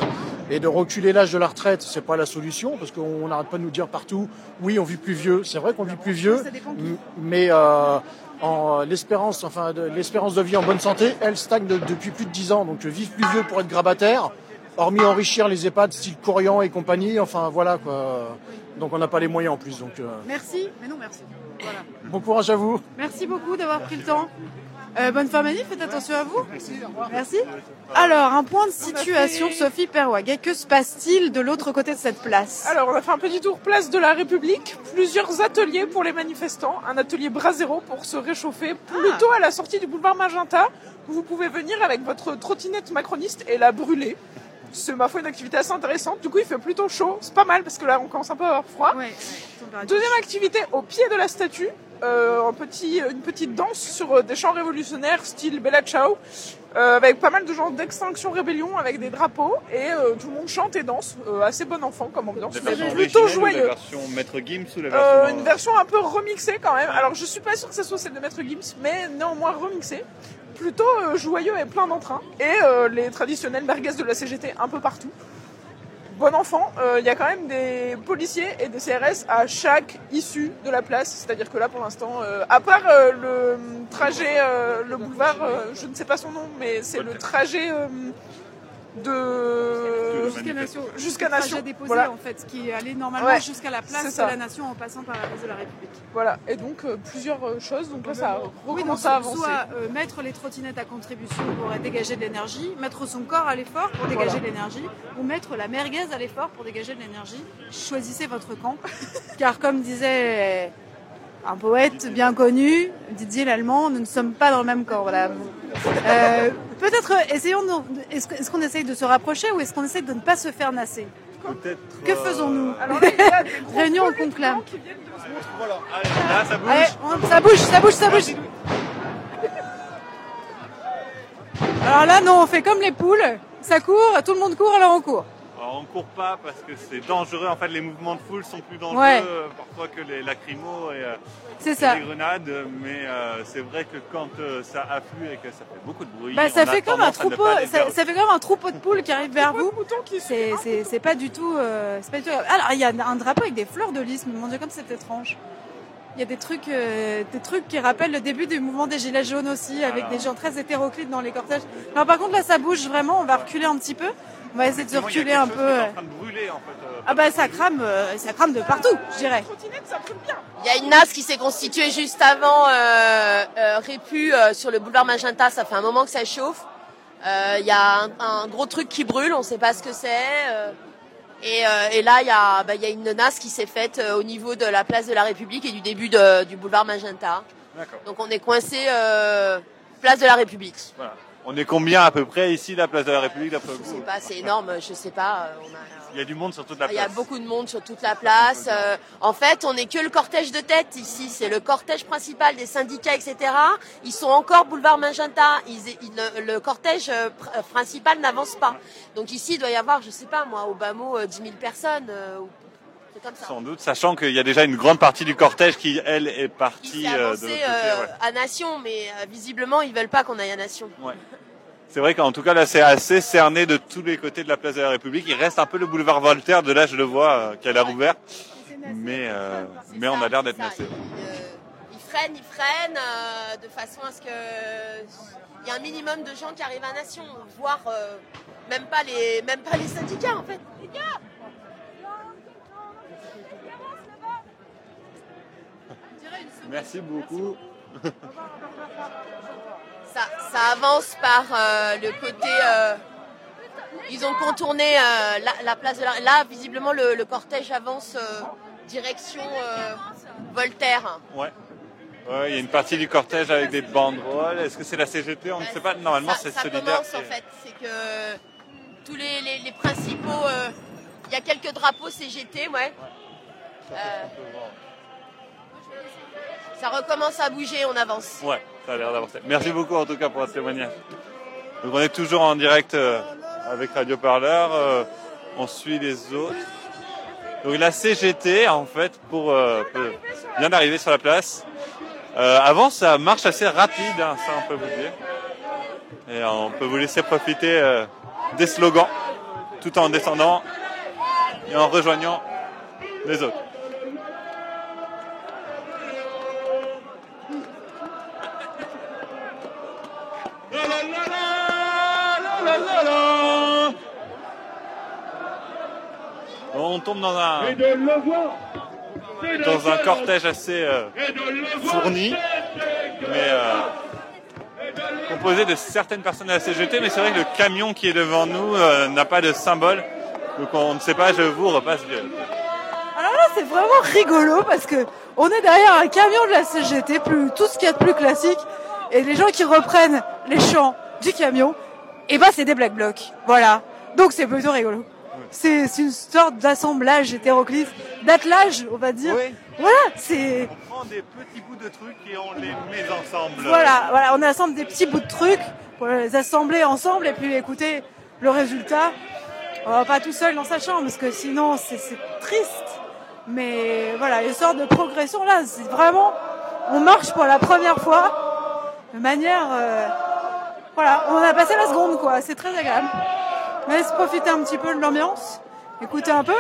Et de reculer l'âge de la retraite, c'est pas la solution parce qu'on n'arrête pas de nous dire partout, oui, on vit plus vieux. C'est vrai qu'on vit plus vieux, mais euh, en l'espérance, enfin, de, l'espérance de vie en bonne santé, elle stagne de- depuis plus de 10 ans. Donc vivre plus vieux pour être grabataire, hormis enrichir les EHPAD style Corian et compagnie, enfin voilà quoi. Donc on n'a pas les moyens en plus. Donc euh, Merci, mais non merci. Voilà. bon courage à vous. Merci beaucoup d'avoir pris le temps. Euh, bonne fin manif, faites attention à vous. Merci. Alors, un point de situation, Sophie Perwaguet. Que se passe-t-il de l'autre côté de cette place? Alors, on a fait un petit tour place de la République, plusieurs ateliers pour les manifestants, un atelier Brasero pour se réchauffer, plutôt à la sortie du boulevard Magenta, où vous pouvez venir avec votre trottinette macroniste et la brûler. C'est ma foi une activité assez intéressante. Du coup, il fait plutôt chaud. C'est pas mal parce que là, on commence un peu à avoir froid. Deuxième activité au pied de la statue. euh, un petit, une petite danse sur euh, des chants révolutionnaires style Bella Ciao, euh, avec pas mal de gens d'Extinction Rébellion avec des drapeaux et euh, tout le monde chante et danse. Euh, assez bon enfant comme ambiance, mais plutôt joyeux. La version Maître Gims ou la Euh, version... une version un peu remixée quand même. Alors je suis pas sûre que ce soit celle de Maître Gims, mais néanmoins remixée. Plutôt euh, joyeux et plein d'entrain. Et euh, les traditionnels merguez de la CGT un peu partout. Bon enfant, euh, il y a quand même des policiers et des CRS à chaque issue de la place. C'est-à-dire que là pour l'instant, à part le trajet, le boulevard, je ne sais pas son nom, mais c'est le trajet de... Jusqu'à Nation. Jusqu'à Nation. déposé Voilà. en fait, qui est allé normalement Ouais, jusqu'à la place de la Nation en passant par la place de la République. Voilà, et donc euh, plusieurs euh, choses. Donc là, ça Oui, donc recommence à avancer. soit euh, mettre les trottinettes à contribution pour dégager de l'énergie, mettre son corps à l'effort pour dégager Voilà. de l'énergie, ou mettre la merguez à l'effort pour dégager de l'énergie. Choisissez votre camp, car comme disait un poète bien connu, Didier l'Allemand, nous ne sommes pas dans le même camp. Voilà. Euh, Peut-être euh, essayons. Est-ce qu'on essaye de se rapprocher ou est-ce qu'on essaye de ne pas se faire nasser Peut-être... Que euh, faisons-nous gros Réunion de conclave. Voilà, allez, là ça bouge. Allez, on- ça bouge, ça bouge, ça bouge. Alors là, non, on fait comme les poules. Ça court, tout le monde court, alors on court. Alors, on court pas parce que c'est dangereux. En fait, les mouvements de foule sont plus dangereux Ouais. euh, parfois que les lacrymos et, euh, C'est et ça. les grenades. Mais euh, c'est vrai que quand euh, ça afflue et que ça fait beaucoup de bruit, Bah, ça fait comme un troupeau, ça, fait comme un troupeau de poules qui arrive vers vous. C'est, pas du tout, euh, c'est pas du tout. Alors, il y a un drapeau avec des fleurs de lys. mais Mon Dieu, comme c'est étrange. Il y a des trucs, euh, des trucs qui rappellent le début du mouvement des gilets jaunes aussi, avec des gens très hétéroclites dans les cortèges. Alors, par contre, là, ça bouge vraiment. On va reculer un petit peu. On va essayer de se reculer un peu. euh. en train de brûler en fait. euh, Ah bah ça crame, euh, ça crame de partout, je dirais. Il y a une nasse qui s'est constituée juste avant euh, euh, Répu euh, sur le boulevard Magenta. Ça fait un moment que ça chauffe. Euh, Il y a un, un gros truc qui brûle, on ne sait pas ce que c'est. euh, et, euh, et là, il y, a, bah, il y a une nasse qui s'est faite euh, au niveau de la place de la République et du début de- du boulevard Magenta. Donc on est coincé euh, place de la République. Voilà. On est combien à peu près ici, la place de la République d'après Je sais pas, c'est énorme, je sais pas. euh, on a- Il y a du monde sur toute la Il y place. a beaucoup de monde sur toute la place. Euh, en fait, on n'est que le cortège de tête ici. C'est le cortège principal des syndicats, etc. Ils sont encore boulevard Magenta. Ils- ils- le, le cortège euh, pr- principal n'avance pas. Donc ici, il doit y avoir, je sais pas moi, au bas mot, euh, 10 000 personnes. euh, ou- comme ça. Sans doute, sachant qu'il y a déjà une grande partie du cortège qui, elle, est partie euh, de côté. euh, ouais. à Nation, mais euh, visiblement, ils veulent pas qu'on aille à Nation. Ouais. C'est vrai qu'en tout cas, là, c'est assez cerné de tous les côtés de la place de la République. Il reste un peu le boulevard Voltaire, de là, je le vois, qui a l'air ouvert. Mais, euh, mais on a l'air d'être nassé. Ils freinent, ils freinent euh, de façon à ce que il y a un minimum de gens qui arrivent à Nation, voire euh, même pas les même pas les syndicats en fait. Les gars Merci beaucoup. ça, ça avance par euh, le côté. euh, ils ont contourné euh, la, la place de la. Là, visiblement, le, le cortège avance euh, direction euh, Voltaire. Ouais. Ouais, il y a une partie du cortège avec des banderoles. Est-ce que c'est la CGT On ne sait pas. Normalement, ça, c'est ça solidaire. commence en fait. C'est que tous les, les- les principaux. euh, Il y a quelques drapeaux CGT, ouais. Ça recommence à bouger, on avance. Ouais, ça a l'air d'avancer. Merci beaucoup en tout cas pour ce témoignage. Donc on est toujours en direct euh, avec Radio Parleur. euh, on suit les autres. Donc la CGT en fait pour euh, vient d'arriver sur la place. Avant ça marche assez rapide, hein, ça on peut vous dire. Et on peut vous laisser profiter des slogans tout en descendant et en rejoignant les autres. On tombe dans un, dans un cortège assez euh, fourni, mais euh, composé de certaines personnes de la CGT, mais c'est vrai que le camion qui est devant nous euh, n'a pas de symbole, donc on ne sait pas, je vous repasse. Alors là, c'est vraiment rigolo parce que on est derrière un camion de la CGT, plus, tout ce qu'il y a de plus classique, et les gens qui reprennent les chants du camion, et ben c'est des black blocs. Voilà. Donc c'est plutôt rigolo. C'est c'est une sorte d'assemblage hétéroclite, d'attelage, on va dire, voilà, c'est. On prend des petits bouts de trucs et on les met ensemble. Voilà, voilà, on assemble des petits bouts de trucs pour les assembler ensemble et puis écouter le résultat. On va pas tout seul dans sa chambre parce que sinon c'est triste. Mais voilà, une sorte de progression là, c'est vraiment, on marche pour la première fois de manière, euh, voilà, on a passé la seconde quoi, c'est très agréable. On laisse profiter un petit peu de l'ambiance, écouter un peu.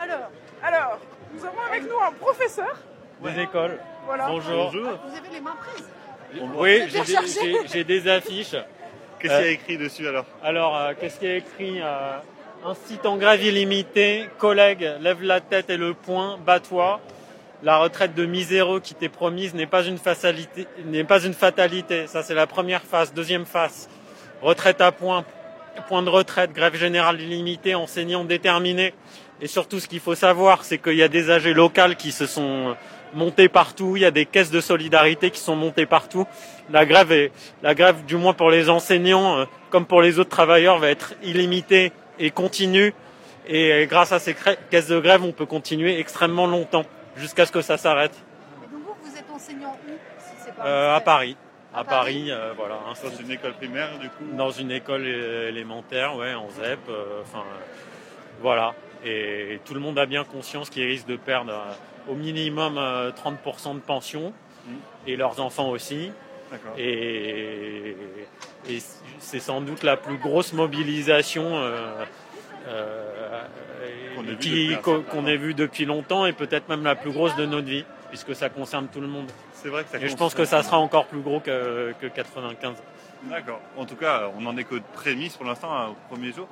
Alors, alors, nous avons avec nous un professeur. Des écoles. Voilà. Bonjour. Vous avez les mains prises Oui, j'ai des, cherché. j'ai- j'ai des affiches. Qu'est-ce qu'il y a écrit dessus alors? Alors, euh, qu'est-ce qu'il y a écrit euh, Un site en grève illimité, collègue, lève la tête et le poing, bats-toi. La retraite de miséreux qui t'est promise n'est pas une fatalité. Ça, c'est la première phase. Deuxième phase, retraite à point, point de retraite, grève générale illimitée, enseignants déterminés. Et surtout, ce qu'il faut savoir, c'est qu'il y a des AG locales qui se sont montés partout. Il y a des caisses de solidarité qui sont montées partout. La grève la grève, du moins pour les enseignants, euh, comme pour les autres travailleurs, va être illimitée et continue. Et grâce à ces caisses de grève, on peut continuer extrêmement longtemps, jusqu'à ce que ça s'arrête. Et donc vous, vous êtes enseignant où si c'est pas Euh, à Paris. À, À Paris, euh, voilà. Dans une école primaire, du coup Dans une école euh, élémentaire, ouais, en ZEP. euh, Enfin, euh, voilà. Et tout le monde a bien conscience qu'ils risquent de perdre euh, au minimum euh, 30% de pension, et leurs enfants aussi. D'accord. Et, et c'est sans doute la plus grosse mobilisation euh, euh, Qu'on ait vue depuis longtemps et peut-être même la plus grosse de notre vie, puisque ça concerne tout le monde. C'est vrai que ça Et je pense que ça sera encore plus gros que, que 95. D'accord. En tout cas, on n'en est qu'aux prémices pour l'instant, hein, au premier jour.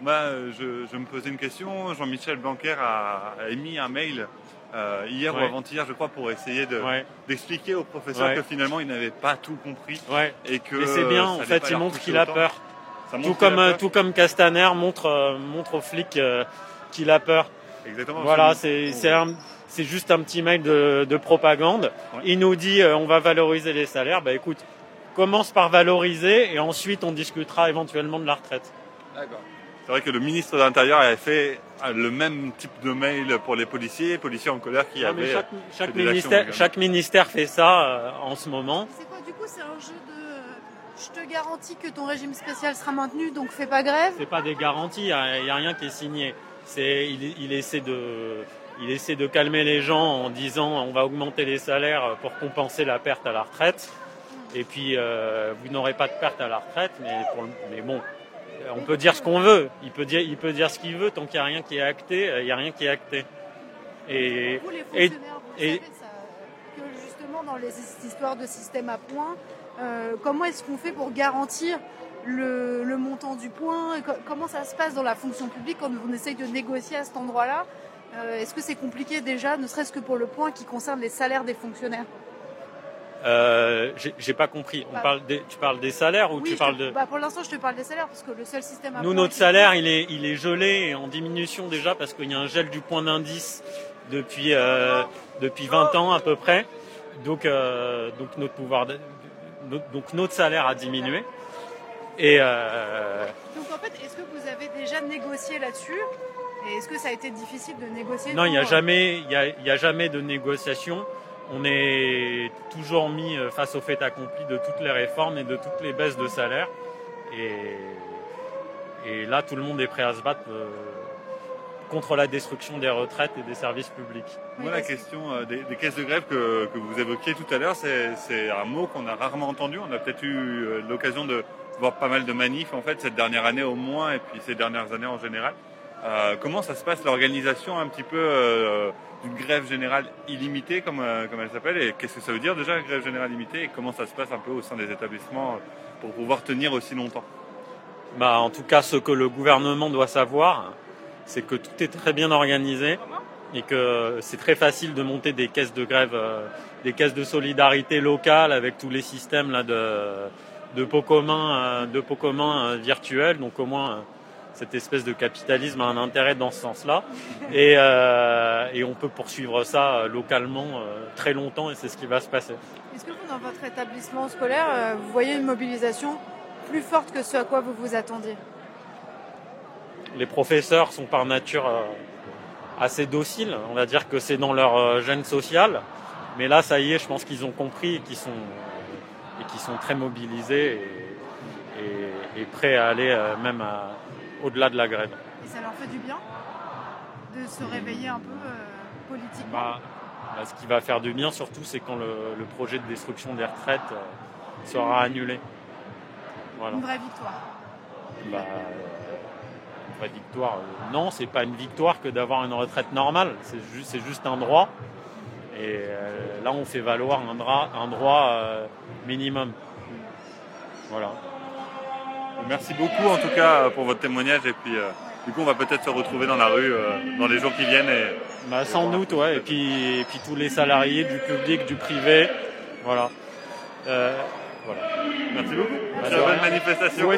Moi, euh, je, je me posais une question. Jean-Michel Blanquer a, a émis un mail euh, hier ou avant-hier, je crois, pour essayer de- Ouais. d'expliquer au professeur Ouais. que finalement, il n'avait pas tout compris. Ouais. Et que Mais c'est bien, ça en fait, il montre qu'il a peur. Tout comme, euh, peur. tout comme Castaner montre, euh, montre aux flics euh, qu'il a peur. Exactement. Voilà, C'est- c'est c'est un- c'est juste un petit mail de, de propagande. Il nous dit euh, on va valoriser les salaires. Bah écoute, commence par valoriser et ensuite on discutera éventuellement de la retraite. D'accord. C'est vrai que le ministre de l'Intérieur avait fait euh, le même type de mail pour les policiers, policiers en colère qui Non, avaient chaque, euh, chaque ministère, chaque ministère fait ça euh, en ce moment. C'est quoi du coup C'est un jeu de. Je te garantis que ton régime spécial sera maintenu, donc fais pas grève? C'est pas des garanties, il n'y a, il y a rien qui est signé. C'est, il, il essaie de, il essaie de calmer les gens en disant on va augmenter les salaires pour compenser la perte à la retraite. Et puis euh, vous n'aurez pas de perte à la retraite, mais, pour le- mais bon, on peut dire ce qu'on veut. Il peut dire, il peut dire ce qu'il veut tant qu'il n'y a rien qui est acté, euh, il n'y a rien qui est acté. Et, Vous, les et, fonctionnaires, vous et- savez ça, que justement dans les cette histoire de système à points, euh, comment est-ce qu'on fait pour garantir le, le montant du point Co- Comment ça se passe dans la fonction publique quand on essaye de négocier à cet endroit-là? Euh, Est-ce que c'est compliqué déjà, ne serait-ce que pour le point qui concerne les salaires des fonctionnaires? Euh, j'ai- pas compris. On Bah- parle des, tu parles des salaires ou Oui, tu te- parles de bah, Pour l'instant, je te parle des salaires parce que le seul système à Nous, notre salaire, il est, il est gelé et en diminution déjà parce qu'il y a un gel du point d'indice depuis, euh, depuis 20 ans à peu près. Donc, euh, donc notre pouvoir, de- notre- donc notre salaire a diminué. Et Donc en fait, est-ce que vous avez déjà négocié là-dessus? Et est-ce que ça a été difficile de négocier non, il n'y a pour- jamais, il y a, il y a jamais de négociation. On est toujours mis euh, face au fait accompli de toutes les réformes et de toutes les baisses de salaire. Et, et là, tout le monde est prêt à se battre euh, contre la destruction des retraites et des services publics. Moi, la question euh, des, des caisses de grève que, que vous évoquiez tout à l'heure, c'est un mot qu'on a rarement entendu. On a peut-être eu l'occasion de voir pas mal de manifs, en fait, cette dernière année au moins, et puis ces dernières années en général. Euh, comment ça se passe, l'organisation un petit peu euh, d'une grève générale illimitée, comme, euh, comme elle s'appelle, et qu'est-ce que ça veut dire déjà, grève générale illimitée, et comment ça se passe un peu au sein des établissements pour pouvoir tenir aussi longtemps? Bah, en tout cas, ce que le gouvernement doit savoir, c'est que tout est très bien organisé et que c'est très facile de monter des caisses de grève, des caisses de solidarité locale avec tous les systèmes là de de pots communs, de pots communs virtuels. Donc au moins, cette espèce de capitalisme a un intérêt dans ce sens-là. Et, euh, et on peut poursuivre ça euh, localement euh, très longtemps et c'est ce qui va se passer. Est-ce que vous, dans votre établissement scolaire, euh, vous voyez une mobilisation plus forte que ce à quoi vous vous attendiez? Les professeurs sont par nature assez dociles. On va dire que c'est dans leur gène social. Mais là, ça y est, je pense qu'ils ont compris et qu'ils sont, et sont très mobilisés et, et- et prêts à aller même à- au-delà de la grève. Et ça leur fait du bien de se réveiller un peu euh, politiquement Bah, bah, ce qui va faire du bien surtout, c'est quand le, le projet de destruction des retraites euh, sera annulé. Voilà. Une vraie victoire. Bah, une vraie victoire. euh, non, c'est pas une victoire que d'avoir une retraite normale. C'est juste, un droit. Et euh, là, on fait valoir un, dra- un droit minimum. Voilà. Merci beaucoup en tout cas pour votre témoignage et puis euh, du coup on va peut-être se retrouver dans la rue euh, dans les jours qui viennent et Bah, sans doute, ouais. Et puis, et puis tous les salariés du public, du privé. Voilà. Euh, voilà. Merci beaucoup. Bah, Très bonne rien. manifestation. Où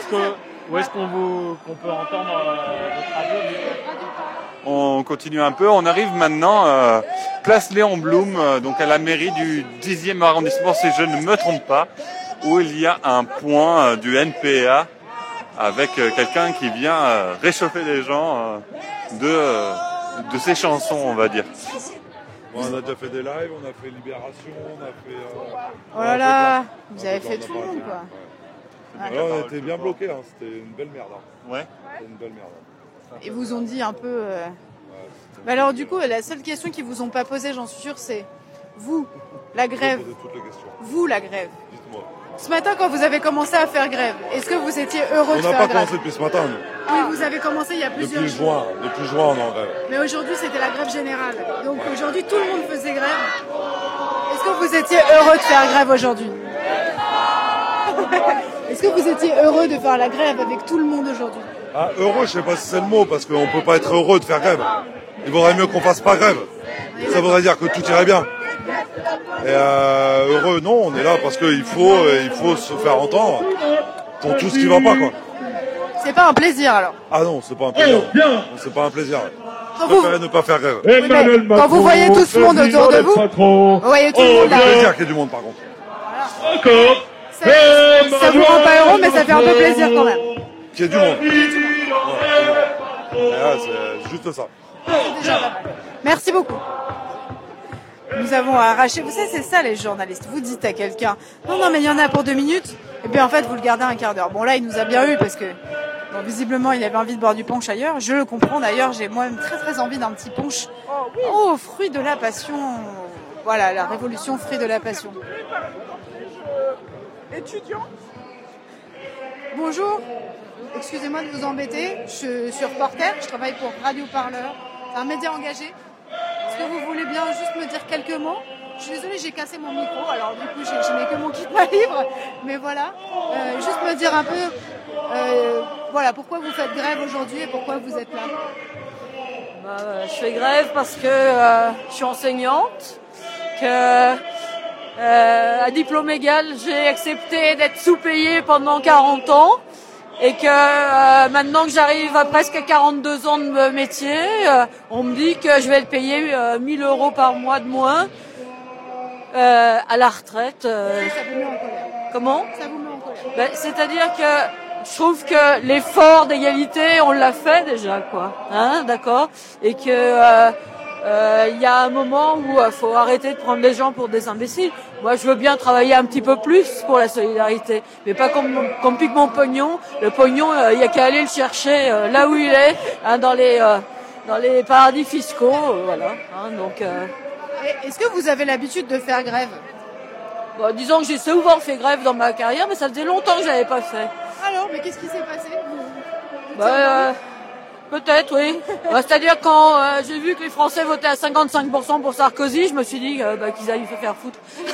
est-ce qu'on vous- qu'on peut entendre euh, votre radio On continue un peu. On arrive maintenant euh, place Léon Blum, euh, donc à la mairie du 10e arrondissement, si je ne me trompe pas, où il y a un point euh, du NPA avec euh, quelqu'un qui vient euh, réchauffer les gens euh, de, euh, de ses chansons, on va dire. Bon, on a déjà fait des lives, on a fait Libération, on a fait. euh, Oh là là, vous avez fait tout le monde quoi. Ouais. Ouais. Ouais, on était bien bloqués, hein. c'était une belle merde. hein. Ouais. C'était une belle merde. Ils vous ont dit un peu. euh, Mais alors du coup, la seule question qu'ils vous ont pas posée, j'en suis sûre, c'est vous, la grève, vous la grève. Ce matin, quand vous avez commencé à faire grève, est-ce que vous étiez heureux On de n'a faire pas grève commencé depuis ce matin. Oui, vous avez commencé il y a plusieurs Depuis jours. juin. Depuis juin, on est en grève. Mais aujourd'hui, c'était la grève générale. Donc aujourd'hui, tout le monde faisait grève. Est-ce que vous étiez heureux de faire grève aujourd'hui? Est-ce que vous étiez heureux de faire la grève avec tout le monde aujourd'hui? Ah, heureux, je sais pas si c'est le mot, parce qu'on peut pas être heureux de faire grève. Il vaudrait mieux qu'on fasse pas grève. Ça voudrait dire que tout irait bien. Et euh, heureux, non, on est là parce qu'il faut, euh, il faut se faire entendre pour tout ce qui va pas, quoi. C'est pas un plaisir alors. Ah non, c'est pas un plaisir. Non, C'est pas un plaisir. Je vous- préférais ne pas faire grève. Oui, mais quand vous voyez tout ce monde autour de vous, vous voyez tout le monde fait là. plaisir qu'il y ait du monde, par contre. Ça, ça vous rend pas heureux, mais ça fait un peu plaisir quand même. Qu'il y ait du monde. Ouais. C'est juste ça. Merci beaucoup. Nous avons arraché, vous savez, c'est ça les journalistes. Vous dites à quelqu'un, non, non, mais il y en a pour deux minutes, et puis en fait, vous le gardez un quart d'heure. Bon, là, il nous a bien eu parce que, bon, visiblement, il avait envie de boire du punch ailleurs. Je le comprends d'ailleurs, j'ai moi-même très très envie d'un petit punch. Oh, fruit de la passion. Voilà, la révolution, fruit de la passion. Étudiant Bonjour, excusez-moi de vous embêter, je suis reporter, je travaille pour Radio Parleur, c'est un média engagé. Que vous voulez bien juste me dire quelques mots. Je suis désolée, j'ai cassé mon micro, alors du coup je n'ai que mon kit ma livre, mais voilà. Euh, juste me dire un peu, euh, voilà, pourquoi vous faites grève aujourd'hui et pourquoi vous êtes là. Bah, euh, je fais grève parce que je suis enseignante, que à diplôme égal, j'ai accepté d'être sous-payée pendant 40 ans et que euh, maintenant que j'arrive à presque 42 ans de métier, euh, on me dit que je vais le payer euh, 1000 euros par mois de moins euh, à la retraite. euh. Ça vous met en colère. Comment? Ça vous met en colère. ben, C'est-à-dire que je trouve que l'effort d'égalité, on l'a fait déjà, quoi. Hein, d'accord? Et que euh, il y a un moment où il faut arrêter de prendre les gens pour des imbéciles. Moi, je veux bien travailler un petit peu plus pour la solidarité, mais pas qu'on me pique mon pognon. Le pognon, euh, il y a qu'à aller le chercher euh, là où il est, hein, dans les euh, dans les paradis fiscaux, euh, voilà. Hein, donc. euh, Est-ce que vous avez l'habitude de faire grève? Bon, disons que j'ai souvent fait grève dans ma carrière, mais ça faisait longtemps que je l'avais pas fait. Alors, mais qu'est-ce qui s'est passé? Bah, euh, peut-être, oui. Bah, C'est-à-dire quand euh, j'ai vu que les Français votaient à 55% pour Sarkozy, je me suis dit euh, bah, qu'ils allaient se faire foutre.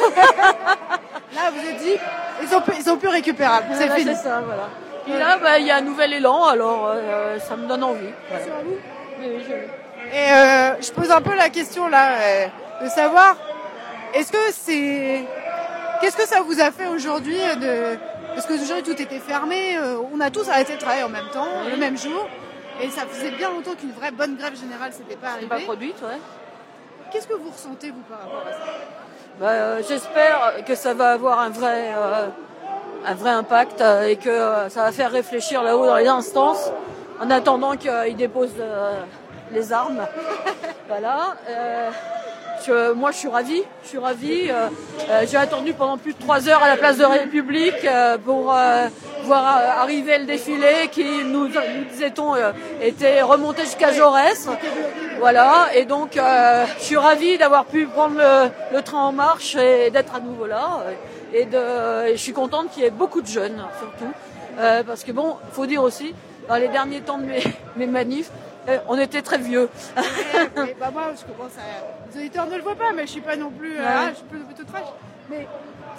Là, vous êtes dit, ils sont, ils sont plus récupérables, c'est fini. c'est ça, voilà. Et là, bah, il y a un nouvel élan, alors euh, ça me donne envie. Voilà. Oui, oui, je- Et je pose un peu la question là, de savoir, est-ce que c'est, qu'est-ce que ça vous a fait aujourd'hui de, parce que aujourd'hui tout était fermé, on a tous arrêté de travailler en même temps, le même jour, et ça faisait bien longtemps qu'une vraie bonne grève générale s'était pas arrivée. pas produite, ouais. Qu'est-ce que vous ressentez vous par rapport à ça Bah, euh, J'espère que ça va avoir un vrai, euh, un vrai impact euh, et que ça va faire réfléchir là-haut dans les instances en attendant qu'ils déposent les armes. voilà. Moi, je suis ravie. Je suis ravie. Euh, euh, J'ai attendu pendant plus de trois heures à la place de République euh, pour voir arriver le défilé qui, nous, nous disait-on, euh, était remonté jusqu'à Jaurès. Voilà. Et donc, je suis ravie d'avoir pu prendre le, train en marche et d'être à nouveau là. Et, je suis contente qu'il y ait beaucoup de jeunes, surtout. Parce que bon, faut dire aussi, dans les derniers temps de mes, mes manifs, on était très vieux. Et bah moi, je commence à. Les auditeurs ne le voient pas, mais je suis pas non plus. euh, Ouais. ah, je suis plutôt toute fraîche. Mais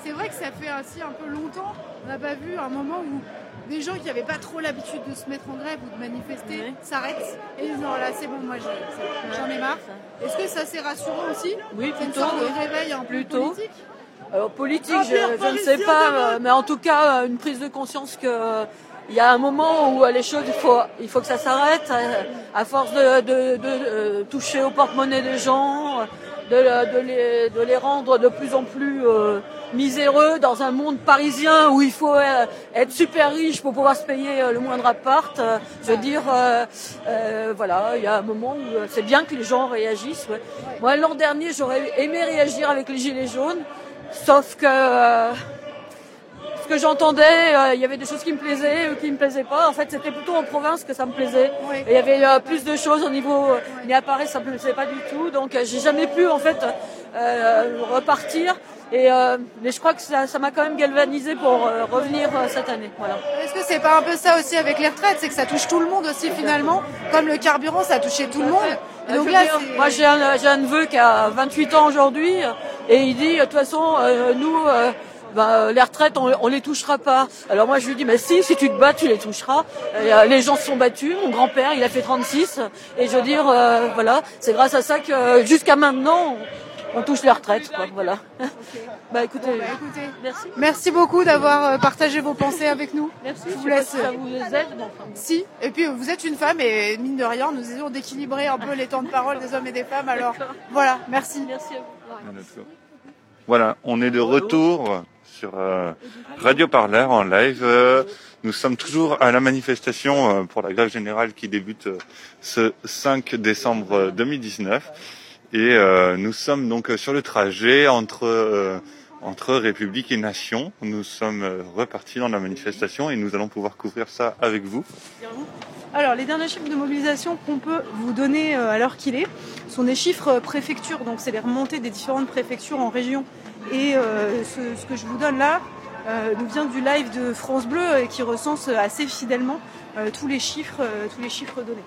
c'est vrai que ça fait ainsi un peu longtemps. On n'a pas vu un moment où des gens qui n'avaient pas trop l'habitude de se mettre en grève ou de manifester s'arrêtent et disent non, là c'est bon, moi j'en ai marre. Est-ce que ça c'est rassurant aussi? Oui, C'est une plutôt, sorte de réveil un peu Plutôt. politique? Alors politique, je, ne sais pas, euh, mais en tout cas euh, une prise de conscience que euh, il y a un moment où euh, les choses, il faut, il faut que ça s'arrête, euh, à force de, euh, toucher au porte-monnaie des gens, euh, les, de les rendre de plus en plus euh, miséreux dans un monde parisien où il faut être super riche pour pouvoir se payer le moindre appart. Je veux dire, voilà, il y a un moment où c'est bien que les gens réagissent. Moi, l'an dernier, j'aurais aimé réagir avec les gilets jaunes, sauf que ce que j'entendais, euh, il y avait des choses qui me plaisaient ou qui me plaisaient pas. En fait, c'était plutôt en province que ça me plaisait. Et il y avait euh, plus de choses au niveau. euh, Mais à Paris, ça me plaisait pas du tout. Donc, euh, j'ai jamais pu en fait euh, repartir. Et euh, mais je crois que ça ça m'a quand même galvanisé pour euh, revenir cette année. Voilà. Est-ce que c'est pas un peu ça aussi avec les retraites? C'est que ça touche tout le monde aussi finalement. Comme le carburant, ça a touché tout le monde. Et donc là, dire, c'est- moi j'ai un, j'ai un neveu qui a 28 ans aujourd'hui et il dit de toute façon euh, nous euh, bah, les retraites on, on les touchera pas. Alors moi je lui dis mais si si tu te bats tu les toucheras. Et, euh, les gens se sont battus. Mon grand-père il a fait 36 et je veux dire euh, voilà c'est grâce à ça que euh, jusqu'à maintenant on, on touche les retraites quoi voilà. bah écoutez, Bon, bah, écoutez, merci. Merci beaucoup d'avoir euh, partagé vos pensées avec nous. Merci. Je Je vous pas laisse. si ça vous aide, mais enfin. Si. Et puis vous êtes une femme et mine de rien, nous essayons d'équilibrer un peu les temps de parole des hommes et des femmes. Alors voilà, merci. Merci à vous. Voilà, on est de retour euh, Radio Parleur en live. Euh, nous sommes toujours à la manifestation euh, pour la grève générale qui débute ce 5 décembre euh, 2019. Et nous sommes donc sur le trajet entre entre République et Nation. Nous sommes repartis dans la manifestation et nous allons pouvoir couvrir ça avec vous. Alors, les derniers chiffres de mobilisation qu'on peut vous donner à l'heure qu'il est sont des chiffres euh, préfecture, donc c'est les remontées des différentes préfectures en région. Et euh, ce, que je vous donne là euh, nous vient du live de France Bleu et qui recense assez fidèlement euh, tous les chiffres, euh, tous les chiffres donnés.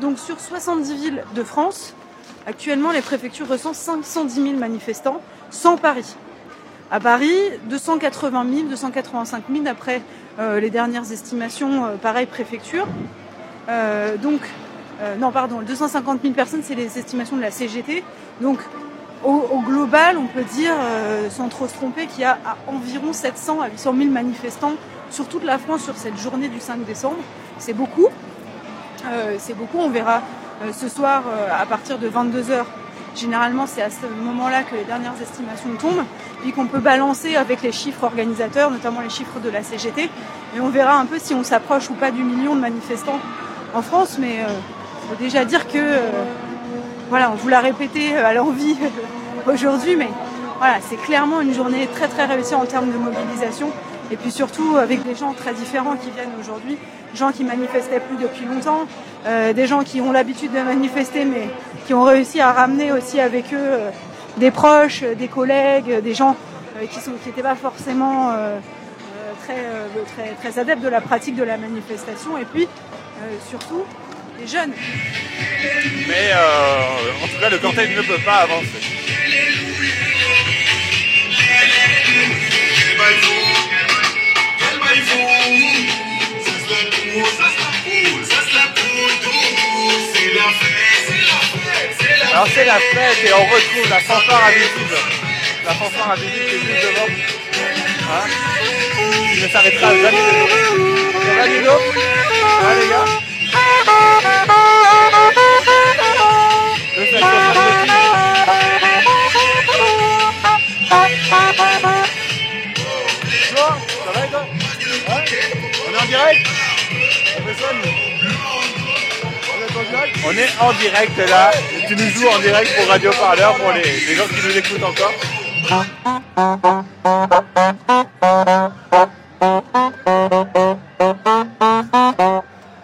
Donc sur 70 villes de France, actuellement les préfectures recensent 510 000 manifestants, sans Paris. À Paris, 280 000, 285 000 d'après euh, les dernières estimations, euh, pareil préfecture. Euh, donc, euh, non, pardon, 250 000 personnes, c'est les estimations de la CGT. Donc, au, au global, on peut dire, euh, sans trop se tromper, qu'il y a à environ 700 à 800 000 manifestants sur toute la France sur cette journée du 5 décembre. C'est beaucoup. Euh, c'est beaucoup. On verra euh, ce soir euh, à partir de 22h. Généralement, c'est à ce moment-là que les dernières estimations tombent, puis qu'on peut balancer avec les chiffres organisateurs, notamment les chiffres de la CGT. Et on verra un peu si on s'approche ou pas du million de manifestants en France. Mais il faut déjà dire que, euh, voilà, on vous l'a répété euh, à l'envie aujourd'hui, mais voilà, c'est clairement une journée très très réussie en termes de mobilisation. Et puis surtout avec des gens très différents qui viennent aujourd'hui, gens qui manifestaient plus depuis longtemps, euh, des gens qui ont l'habitude de manifester mais qui ont réussi à ramener aussi avec eux euh, des proches, des collègues, des gens qui qui n'étaient pas forcément très, très très adeptes de la pratique de la manifestation et puis surtout jeunes. Mais euh, en tout cas, le cortège ne peut pas avancer. Alors c'est la fête et on retrouve la fanfare invisible. La fanfare invisible qui est juste devant. Hein Il ne s'arrêtera jamais de Hein les gars On est en direct là. Tu nous joues en direct pour Radio Parleur pour les, les gens qui nous écoutent encore.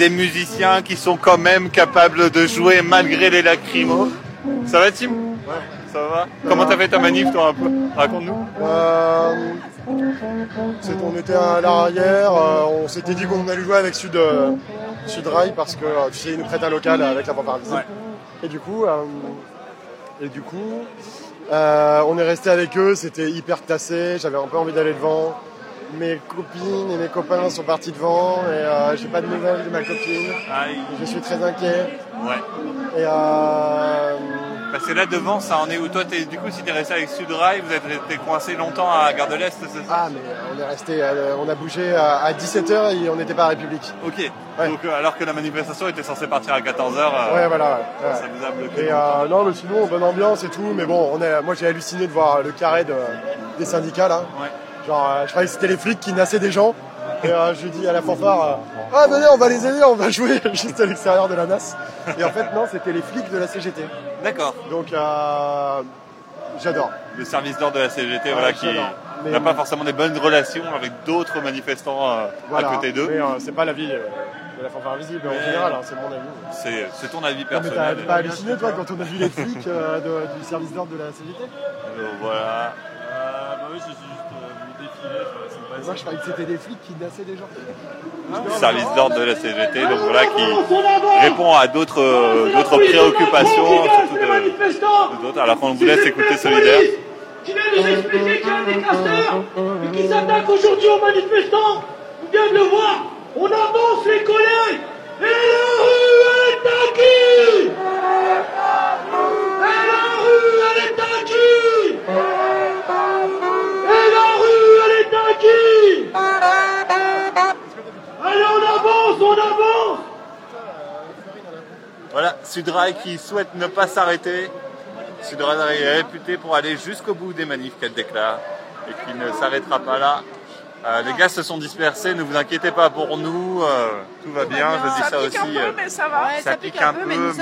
des musiciens qui sont quand même capables de jouer malgré les lacrymos. Ça va Tim Ouais. Ça va Comment t'as fait ta manif toi un peu Raconte-nous. Euh, on était à l'arrière, euh, on s'était dit qu'on allait jouer avec Sud, euh, Sud Rail parce que tu sais, ils nous prêtent un local avec la visible. Et du coup, et du coup on est resté avec eux, c'était hyper tassé, j'avais un peu envie d'aller devant. Mes copines et mes copains sont partis devant et euh, j'ai pas de nouvelles de ma copine. Je suis très inquiet. Ouais. Et euh, Parce que là devant, ça en est où? Toi Du coup, si t'es resté avec Sudrail, vous êtes resté coincé longtemps à Gare de l'Est, c'est ça? Ah, mais on est resté, euh, on a bougé à, à 17h et on n'était pas à République. Ok. Donc, euh, alors que la manifestation était censée partir à 14h. Ouais, voilà. ouais, ouais. Ça vous a bloqué. Et euh, non, mais sinon, bonne ambiance et tout. Mais bon, on est, moi j'ai halluciné de voir le carré de- des syndicats là. Genre, euh, je croyais que c'était les flics qui nassaient des gens. Et euh, je dis à la fanfare, euh, ah venez, on va les aider, on va jouer juste à l'extérieur de la NAS. Et en fait, non, c'était les flics de la CGT. D'accord. Donc, euh, j'adore. Le service d'ordre de la CGT, Ouais, voilà, qui. Mais- n'a pas forcément des bonnes relations avec d'autres manifestants euh, Voilà. à côté d'eux. Mais euh, c'est pas l'avis euh, de la fanfare visible en général, hein, c'est mon avis. C'est, c'est ton avis Non, mais t'as personnel. pas halluciné toi quand on a vu les flics euh, de- du service d'ordre de la CGT Euh, voilà. bah oui, défiler, Moi je croyais que c'était des flics qui nassaient des gens. Le service d'ordre de la CGT, donc voilà, qui répond à d'autres, euh, d'autres préoccupations, surtout de, d'autres. Alors qu'on vous laisse écouter Solidaire. qui vient nous expliquer qu'il y a des casseurs et qui s'attaquent aujourd'hui aux manifestants. On vient de le voir. On avance les collègues. Et la rue est à qui Et la rue elle est à Voilà, Sudrail qui souhaite ne pas s'arrêter. Sudrail est réputé pour aller jusqu'au bout des manifs qu'elle déclare et qui ne s'arrêtera pas là. Euh, les gars se sont dispersés, ne vous inquiétez pas pour nous, euh, tout va bien, je dis ça, pique aussi. un euh, peu, mais ça va. ça pique un peu, mais, euh,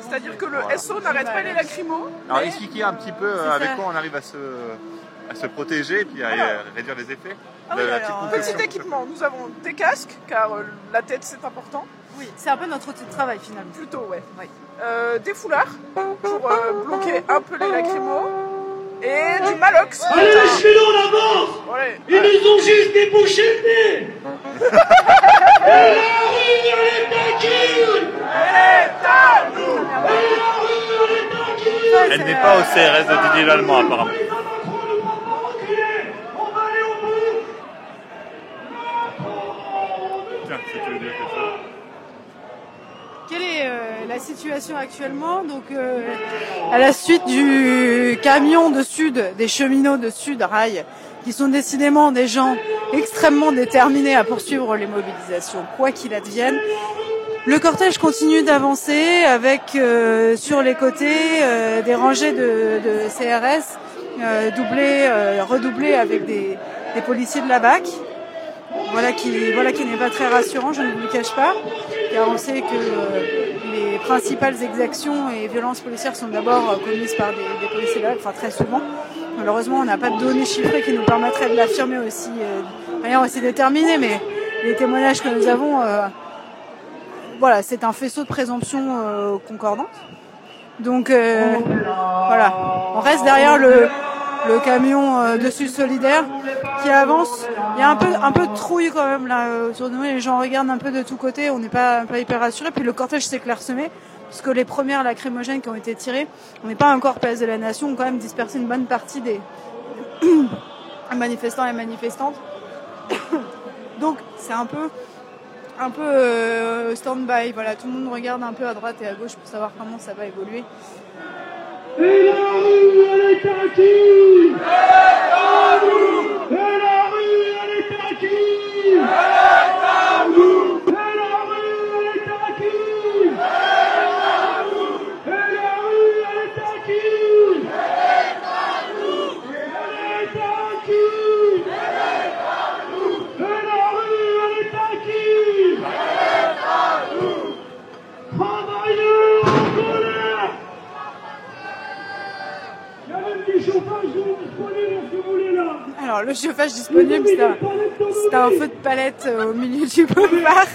C'est-à-dire que le Voilà. SO n'arrête pas les lacrymos. Alors mais- expliquez un petit peu euh, avec ça. quoi on arrive à se, à se protéger et puis à euh, réduire les effets Ah de oui, la alors, petite petit équipement, nous avons des casques, car euh, la tête c'est important. Oui, c'est un peu notre outil de travail finalement. Plutôt, ouais. Euh, des foulards pour euh, bloquer un peu les lacrymos. Et du malox. Allez les cheminots, on avance Ouais. Ils nous ont juste débouché le nez Et la rue, elle est Elle est à nous Et la rue, elle est n'est pas au CRS de Didier Lallemand apparemment. Tiens, si tu veux dire quelque chose. Quelle est euh, la situation actuellement? Donc, euh, à la suite du camion de Sud, des cheminots de Sud Rail, qui sont décidément des gens extrêmement déterminés à poursuivre les mobilisations, quoi qu'il advienne. Le cortège continue d'avancer avec euh, sur les côtés des rangées de, de CRS doublées, redoublées avec des policiers de la BAC. Voilà qui, voilà qui n'est pas très rassurant, je ne vous le cache pas, car on sait que euh, les principales exactions et violences policières sont d'abord euh, commises par des, policiers BAC, enfin très souvent. Malheureusement, on n'a pas de données chiffrées qui nous permettraient de l'affirmer aussi, euh, de aussi déterminée, mais les témoignages que nous avons voilà, c'est un faisceau de présomption euh, concordante. Donc voilà, on reste derrière le, le camion euh, de Sud Solidaire qui avance. Il y a un peu, un peu de trouille quand même là euh, autour de nous. Les gens regardent un peu de tous côtés. On n'est pas, pas hyper rassurés. Puis le cortège s'est clairsemé puisque les premières lacrymogènes qui ont été tirées, on n'est pas encore place de la Nation, ont quand même dispersé une bonne partie des manifestants et manifestantes. Donc c'est un peu un peu euh, stand-by. Voilà, tout le monde regarde un peu à droite et à gauche pour savoir comment ça va évoluer la rue, elle est à qui Et la rue, elle est à qui Et la rue, elle est à qui Et la rue, elle est à qui Elle est à qui Et la rue, elle est à qui Travailleurs en colère Il y a même du chauffage disponible, est-ce que vous voulez là Alors le chauffage disponible, c'est un, feu de palette euh, au milieu du boulevard.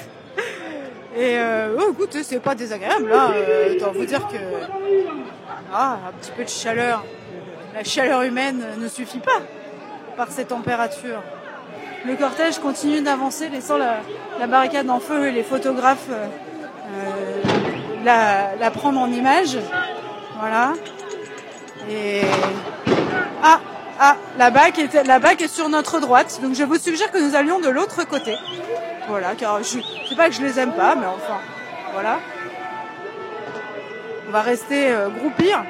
Et euh, oh, écoute, c'est pas désagréable. Hein. Euh, autant vous dire que ah, un petit peu de chaleur, la chaleur humaine ne suffit pas par ces températures. Le cortège continue d'avancer, laissant la, barricade en feu et les photographes euh, euh, la, la prendre en image. Voilà. Et la BAC est, la est sur notre droite, donc je vous suggère que nous allions de l'autre côté. Voilà, car je sais pas que je les aime pas, mais enfin, voilà. On va rester euh, groupir.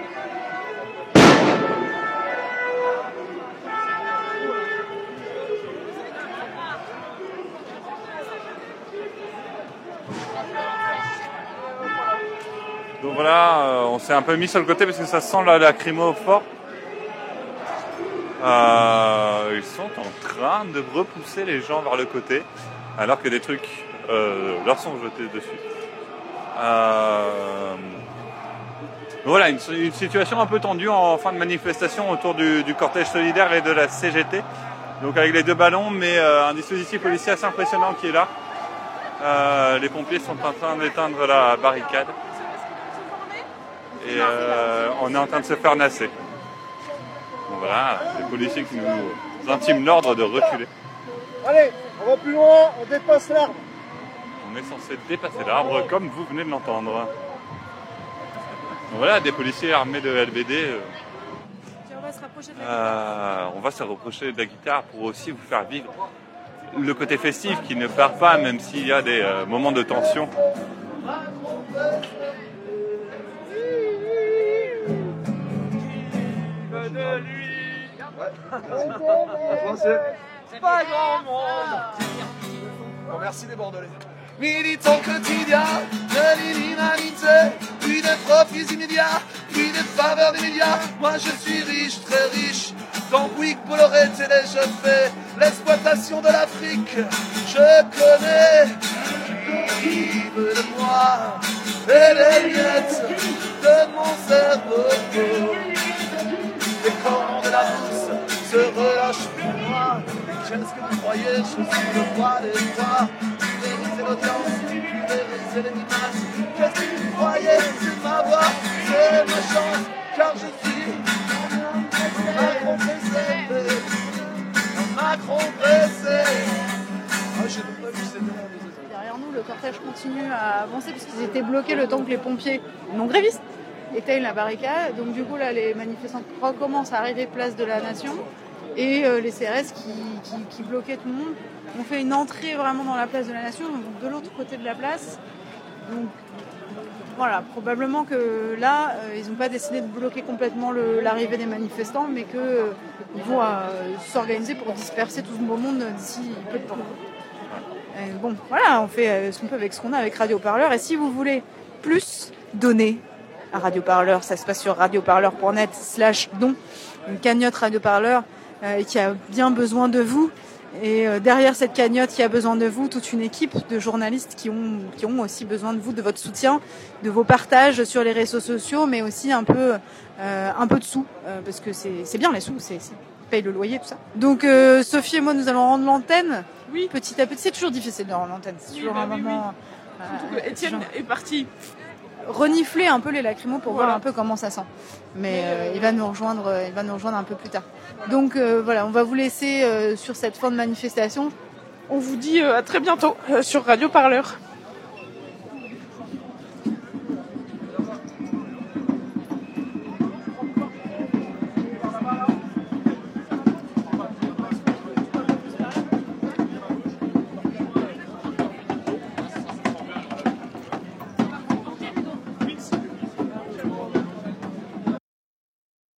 Donc voilà, euh, on s'est un peu mis sur le côté parce que ça sent la lacrymo fort. Euh, ils sont en train de repousser les gens vers le côté, alors que des trucs euh, leur sont jetés dessus. Euh, voilà, une, situation un peu tendue en fin de manifestation autour du, cortège solidaire et de la CGT. Donc avec les deux ballons, mais un dispositif policier assez impressionnant qui est là. Les pompiers sont en train d'éteindre la barricade. Et on est en train de se faire nasser. Voilà, les policiers qui nous intiment l'ordre de reculer. Allez, on va plus loin, on dépasse l'arbre. On est censé dépasser l'arbre comme vous venez de l'entendre. Voilà, des policiers armés de LBD. euh, On va se rapprocher de la euh, on va se reprocher de la guitare pour aussi vous faire vivre le côté festif qui ne perd pas même s'il y a des euh, moments de tension. C'est pas grand monde merci les Bordelais. Militant quotidien de l'inhumanité, puis des profits immédiats, puis des faveurs des. Moi je suis riche, très riche, dans Bouygues, Bolloré, Télé, je fais l'exploitation de l'Afrique. Je connais qui veut de moi et les miettes de mon cerveau. Les de la bourse se relâchent pour moi. Qu'est-ce que vous croyez Je suis le roi des rois. Pulvériser l'audience, pulvériser les images. Qu'est-ce que vous croyez C'est ma voix, c'est ma chance. Car je suis Macron pressé. Macron pressé. Ah, j'ai pas vu cette Derrière nous, le cortège continue à avancer puisqu'ils étaient bloqués le temps que les pompiers non grévistes éteignent la barricade. Donc du coup, là, les manifestants recommencent à arriver place de la Nation et euh, les CRS qui, bloquaient tout le monde ont fait une entrée vraiment dans la place de la Nation, donc de l'autre côté de la place. Donc voilà, probablement que là, euh, ils n'ont pas décidé de bloquer complètement l'arrivée des manifestants, mais qu'ils vont euh, s'organiser pour disperser tout ce beau monde d'ici peu de temps. Euh, bon, voilà, on fait euh, ce qu'on peut avec ce qu'on a avec Radio Parleur. Et si vous voulez plus donner à Radio Parleur, ça se passe sur radioparleur.net slash don, une cagnotte Radio Parleur euh, qui a bien besoin de vous. Et euh, derrière cette cagnotte, il y a besoin de vous, toute une équipe de journalistes qui ont, qui ont aussi besoin de vous, de votre soutien, de vos partages sur les réseaux sociaux, mais aussi un peu, euh, un peu de sous, euh, parce que c'est bien les sous, c'est paye le loyer, tout ça. Donc euh, Sophie et moi, nous allons rendre l'antenne. Oui. Petit à petit, c'est toujours difficile de rendre l'antenne. C'est toujours un moment Surtout que Étienne est parti renifler un peu les lacrymos pour voir un peu comment ça sent. Mais euh, il va nous rejoindre, il va nous rejoindre un peu plus tard. Donc euh, voilà, on va vous laisser sur cette fin de manifestation. On vous dit à très bientôt sur Radio Parleur.